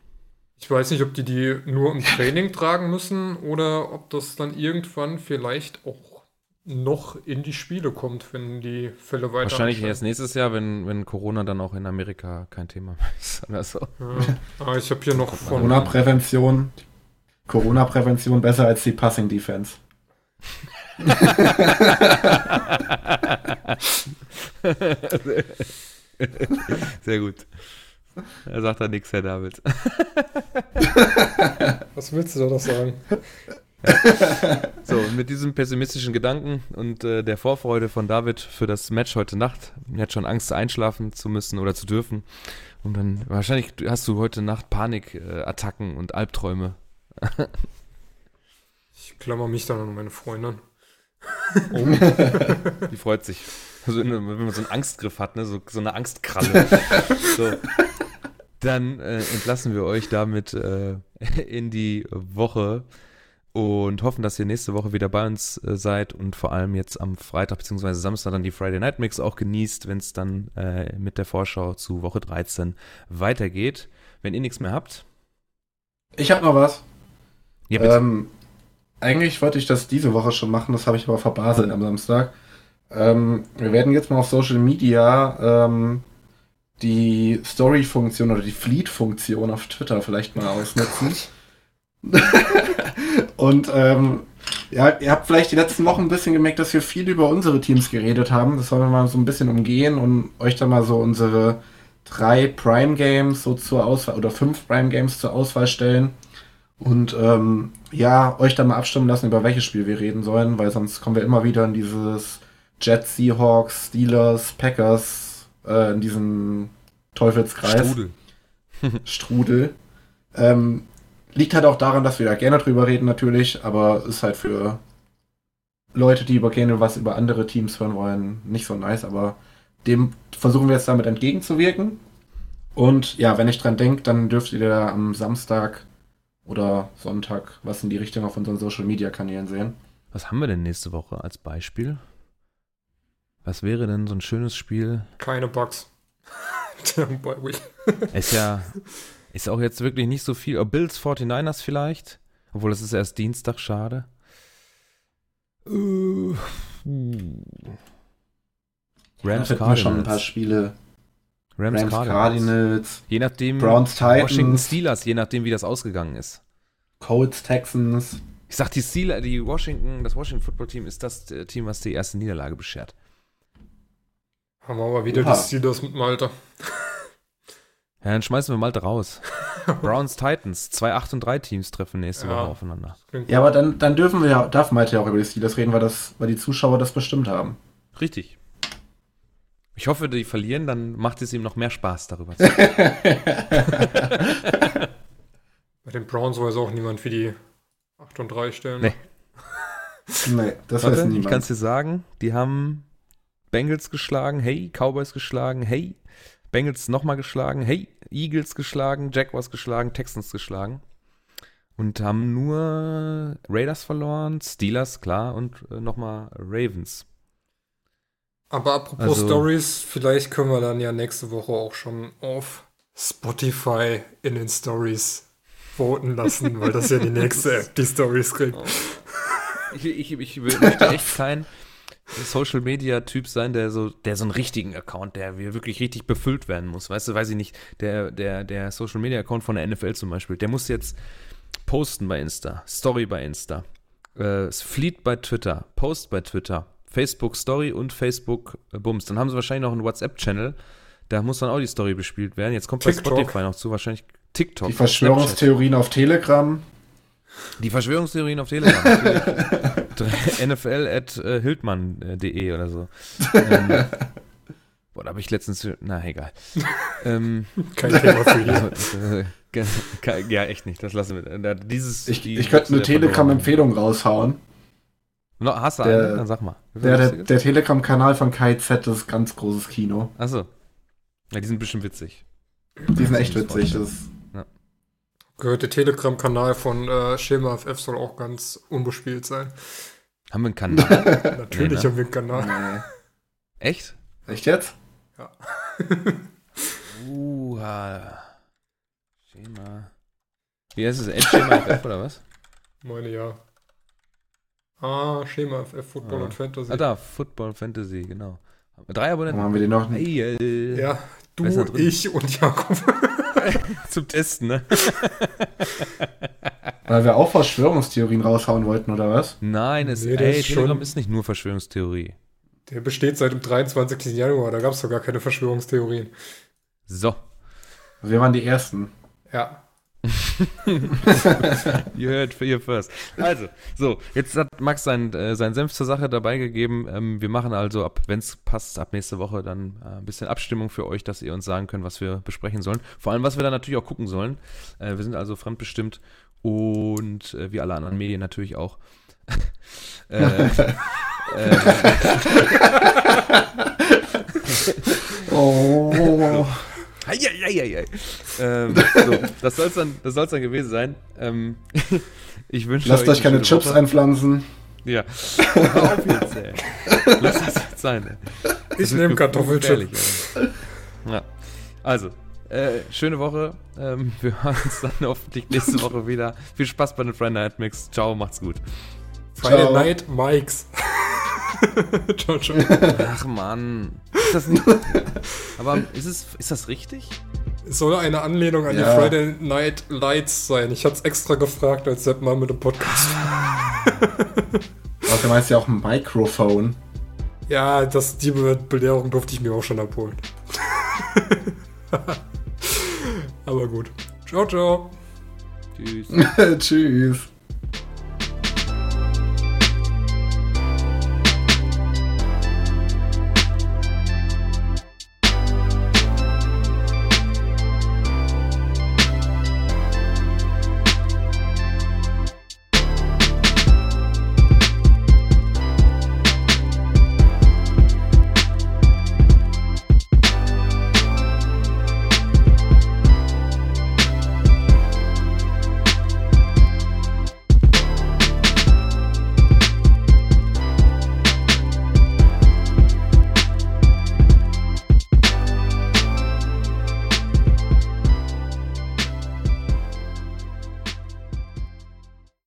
ich weiß nicht, ob die die nur im Training [LAUGHS] tragen müssen oder ob das dann irgendwann vielleicht auch noch in die Spiele kommt, wenn die Fälle weiter Wahrscheinlich ansteigen. erst nächstes Jahr, wenn, wenn Corona dann auch in Amerika kein Thema mehr [LAUGHS] ist oder so. Ja. Ah, ich habe hier noch von. Corona-Prävention. Corona-Prävention besser als die Passing-Defense. [LAUGHS] Sehr gut. Er sagt da nichts, Herr David. [LAUGHS] Was willst du da noch sagen? So, und mit diesem pessimistischen Gedanken und äh, der Vorfreude von David für das Match heute Nacht, er hat schon Angst, einschlafen zu müssen oder zu dürfen. Und dann, wahrscheinlich hast du heute Nacht Panikattacken und Albträume. Ich klammer mich dann an meine Freundin. Die freut sich. Also, wenn man so einen Angstgriff hat, ne? so, so eine Angstkralle. [LAUGHS] so. Dann äh, entlassen wir euch damit äh, [LAUGHS] in die Woche und hoffen, dass ihr nächste Woche wieder bei uns äh, seid und vor allem jetzt am Freitag bzw. Samstag dann die Friday Night Mix auch genießt, wenn es dann äh, mit der Vorschau zu Woche 13 weitergeht. Wenn ihr nichts mehr habt, Ich habe noch was. ja bitte. Ähm, eigentlich wollte ich das diese Woche schon machen, das habe ich aber verbaselt am Samstag. Ähm, wir werden jetzt mal auf Social Media ähm, die Story-Funktion oder die Fleet-Funktion auf Twitter vielleicht mal ausnutzen. [LAUGHS] Und ähm, ja, ihr habt vielleicht die letzten Wochen ein bisschen gemerkt, dass wir viel über unsere Teams geredet haben. Das wollen wir mal so ein bisschen umgehen und euch dann mal so unsere drei Prime Games so zur Auswahl oder fünf Prime Games zur Auswahl stellen. Und ähm, ja, euch dann mal abstimmen lassen, über welches Spiel wir reden sollen, weil sonst kommen wir immer wieder in dieses Jets, Seahawks, Steelers, Packers, äh, in diesen Teufelskreis. Strudel. [LAUGHS] Strudel. Ähm, liegt halt auch daran, dass wir da gerne drüber reden natürlich, aber ist halt für Leute, die über gerne was über andere Teams hören wollen, nicht so nice, aber dem versuchen wir jetzt damit entgegenzuwirken. Und ja, wenn ich dran denkt, dann dürft ihr da am Samstag oder Sonntag was in die Richtung auf unseren Social Media Kanälen sehen. Was haben wir denn nächste Woche als Beispiel? Was wäre denn so ein schönes Spiel? Keine Bugs. [LAUGHS] Week. Ist ja, ist auch jetzt wirklich nicht so viel. Oh, Bills 49ers vielleicht? Obwohl, es ist erst Dienstag, schade. Äh, Rams hätten wir schon ein paar Cardinals. Spiele. Rams, Rams Cardinals. Cardinals, Je nachdem, Browns Washington Titans, Steelers, je nachdem, wie das ausgegangen ist. Colts Texans. Ich sag, die Steelers, die Washington, das Washington Football Team ist das äh, Team, was die erste Niederlage beschert. Haben wir aber wieder Oha. die Steelers mit Malta. [LAUGHS] Ja, dann schmeißen wir Malte raus. Browns Titans, zwei 8 und 3 Teams treffen nächste Ja. Woche aufeinander. Ja, aber dann, dann dürfen wir ja, darf Malte ja auch über die Steelers reden, weil, das, weil die Zuschauer das bestimmt haben. Richtig. Ich hoffe, die verlieren, dann macht es ihm noch mehr Spaß darüber zu reden. [LAUGHS] Bei den Browns weiß auch niemand, wie die 8 und 3 stellen. Nee. nee, das weiß Warte, ich niemand. kann es dir sagen, die haben Bengals geschlagen, hey, Cowboys geschlagen, hey, Bengals nochmal geschlagen, hey, Eagles geschlagen, Jaguars geschlagen, Texans geschlagen. Und haben nur Raiders verloren, Steelers, klar, und äh, nochmal Ravens. Aber apropos Also- Stories, vielleicht können wir dann ja nächste Woche auch schon auf Spotify in den Stories voten lassen, weil das ja die nächste [LAUGHS] App die Stories kriegt. Ich, ich, ich möchte echt kein, Social Media Typ sein, der so, der so einen richtigen Account, der wirklich richtig befüllt werden muss. Weißt du, weiß ich nicht, der, der, der Social Media Account von der NFL zum Beispiel, der muss jetzt posten bei Insta, Story bei Insta, äh, Fleet bei Twitter, Post bei Twitter, Facebook Story und Facebook äh, Bums. Dann haben sie wahrscheinlich noch einen WhatsApp-Channel, da muss dann auch die Story bespielt werden. Jetzt kommt bei TikTok. Spotify noch zu, wahrscheinlich TikTok. Die Verschwörungstheorien auf Telegram. Die Verschwörungstheorien auf Telegram. [LAUGHS] NFL at äh, hildmann.de oder so. [LAUGHS] ähm, boah, da habe ich letztens. Na, egal. ähm, Kein Thema für hier. also, äh, ja, echt nicht. Das lassen wir. Dieses, Ich, die- ich könnte eine. Telegram-Empfehlung raushauen. No, hast du Der- eine? Dann sag mal. Der, der, der Telegram-Kanal von KZ ist ganz großes Kino. Achso. Ja, die sind bestimmt witzig. Die sind echt witzig. Das ist, Gehört der Telegram-Kanal von äh, Schema FF soll auch ganz unbespielt sein. Haben wir einen Kanal? [LAUGHS] Natürlich ne? haben wir einen Kanal. nee. echt? Echt jetzt? Uha. Schema. Wie heißt es? Endschema FF oder was? Meine ja. Ah, Schema FF, Football Ah. und Fantasy. Ah, da. Football Fantasy, genau. Drei Abonnenten. haben wir den noch nicht? Ey, äh, Ja, du, ich und Jakob. [LAUGHS] Zum Testen, ne? [LAUGHS] Weil wir auch Verschwörungstheorien raushauen wollten, oder was? Nein, es, Nee, der ey, ist Telegram schon- ist nicht nur Verschwörungstheorie. Der besteht seit dem 23. Januar, da gab es doch gar keine Verschwörungstheorien. So, Wir waren die Ersten. Ja. [LAUGHS] you heard here first. Also, so, jetzt hat Max sein, äh, sein Senf zur Sache dabei gegeben. Ähm, wir machen also, ab, wenn es passt, ab nächste Woche dann äh, ein bisschen Abstimmung für euch, dass ihr uns sagen könnt, was wir besprechen sollen. Vor allem, was wir dann natürlich auch gucken sollen. Äh, wir sind also fremdbestimmt und äh, wie alle anderen Medien natürlich auch. [LAUGHS] äh, äh, [LAUGHS] Oh. Eieieiei. ähm, [LAUGHS] so, das soll es dann, das soll's dann gewesen sein. Ähm, ich wünsche Lasst euch keine Chips Woche. einpflanzen. Ja. Hör auf jetzt, ey. Lass das jetzt sein, ey. Ich nehme ge- Kartoffelchip. gefährlich, ey. Ja. Also, äh, schöne Woche. Ähm, wir hören uns dann hoffentlich nächste Woche wieder. Viel Spaß bei den Friday Night Mix. Ciao, macht's gut. Friday Ciao. Night Mikes. [LAUGHS] ciao, ciao. Ach Mann. Ist das nicht. [LAUGHS] Aber ist, es, ist das richtig? Es soll eine Anlehnung an Ja. die Friday Night Lights sein. Ich hatte es extra gefragt, als Sepp mal mit dem Podcast. Außerdem heißt ja auch ein Mikrofon. Ja, das, die Be Belehrung durfte ich mir auch schon abholen. [LAUGHS] Aber gut. Ciao, ciao. Tschüss. Tschüss.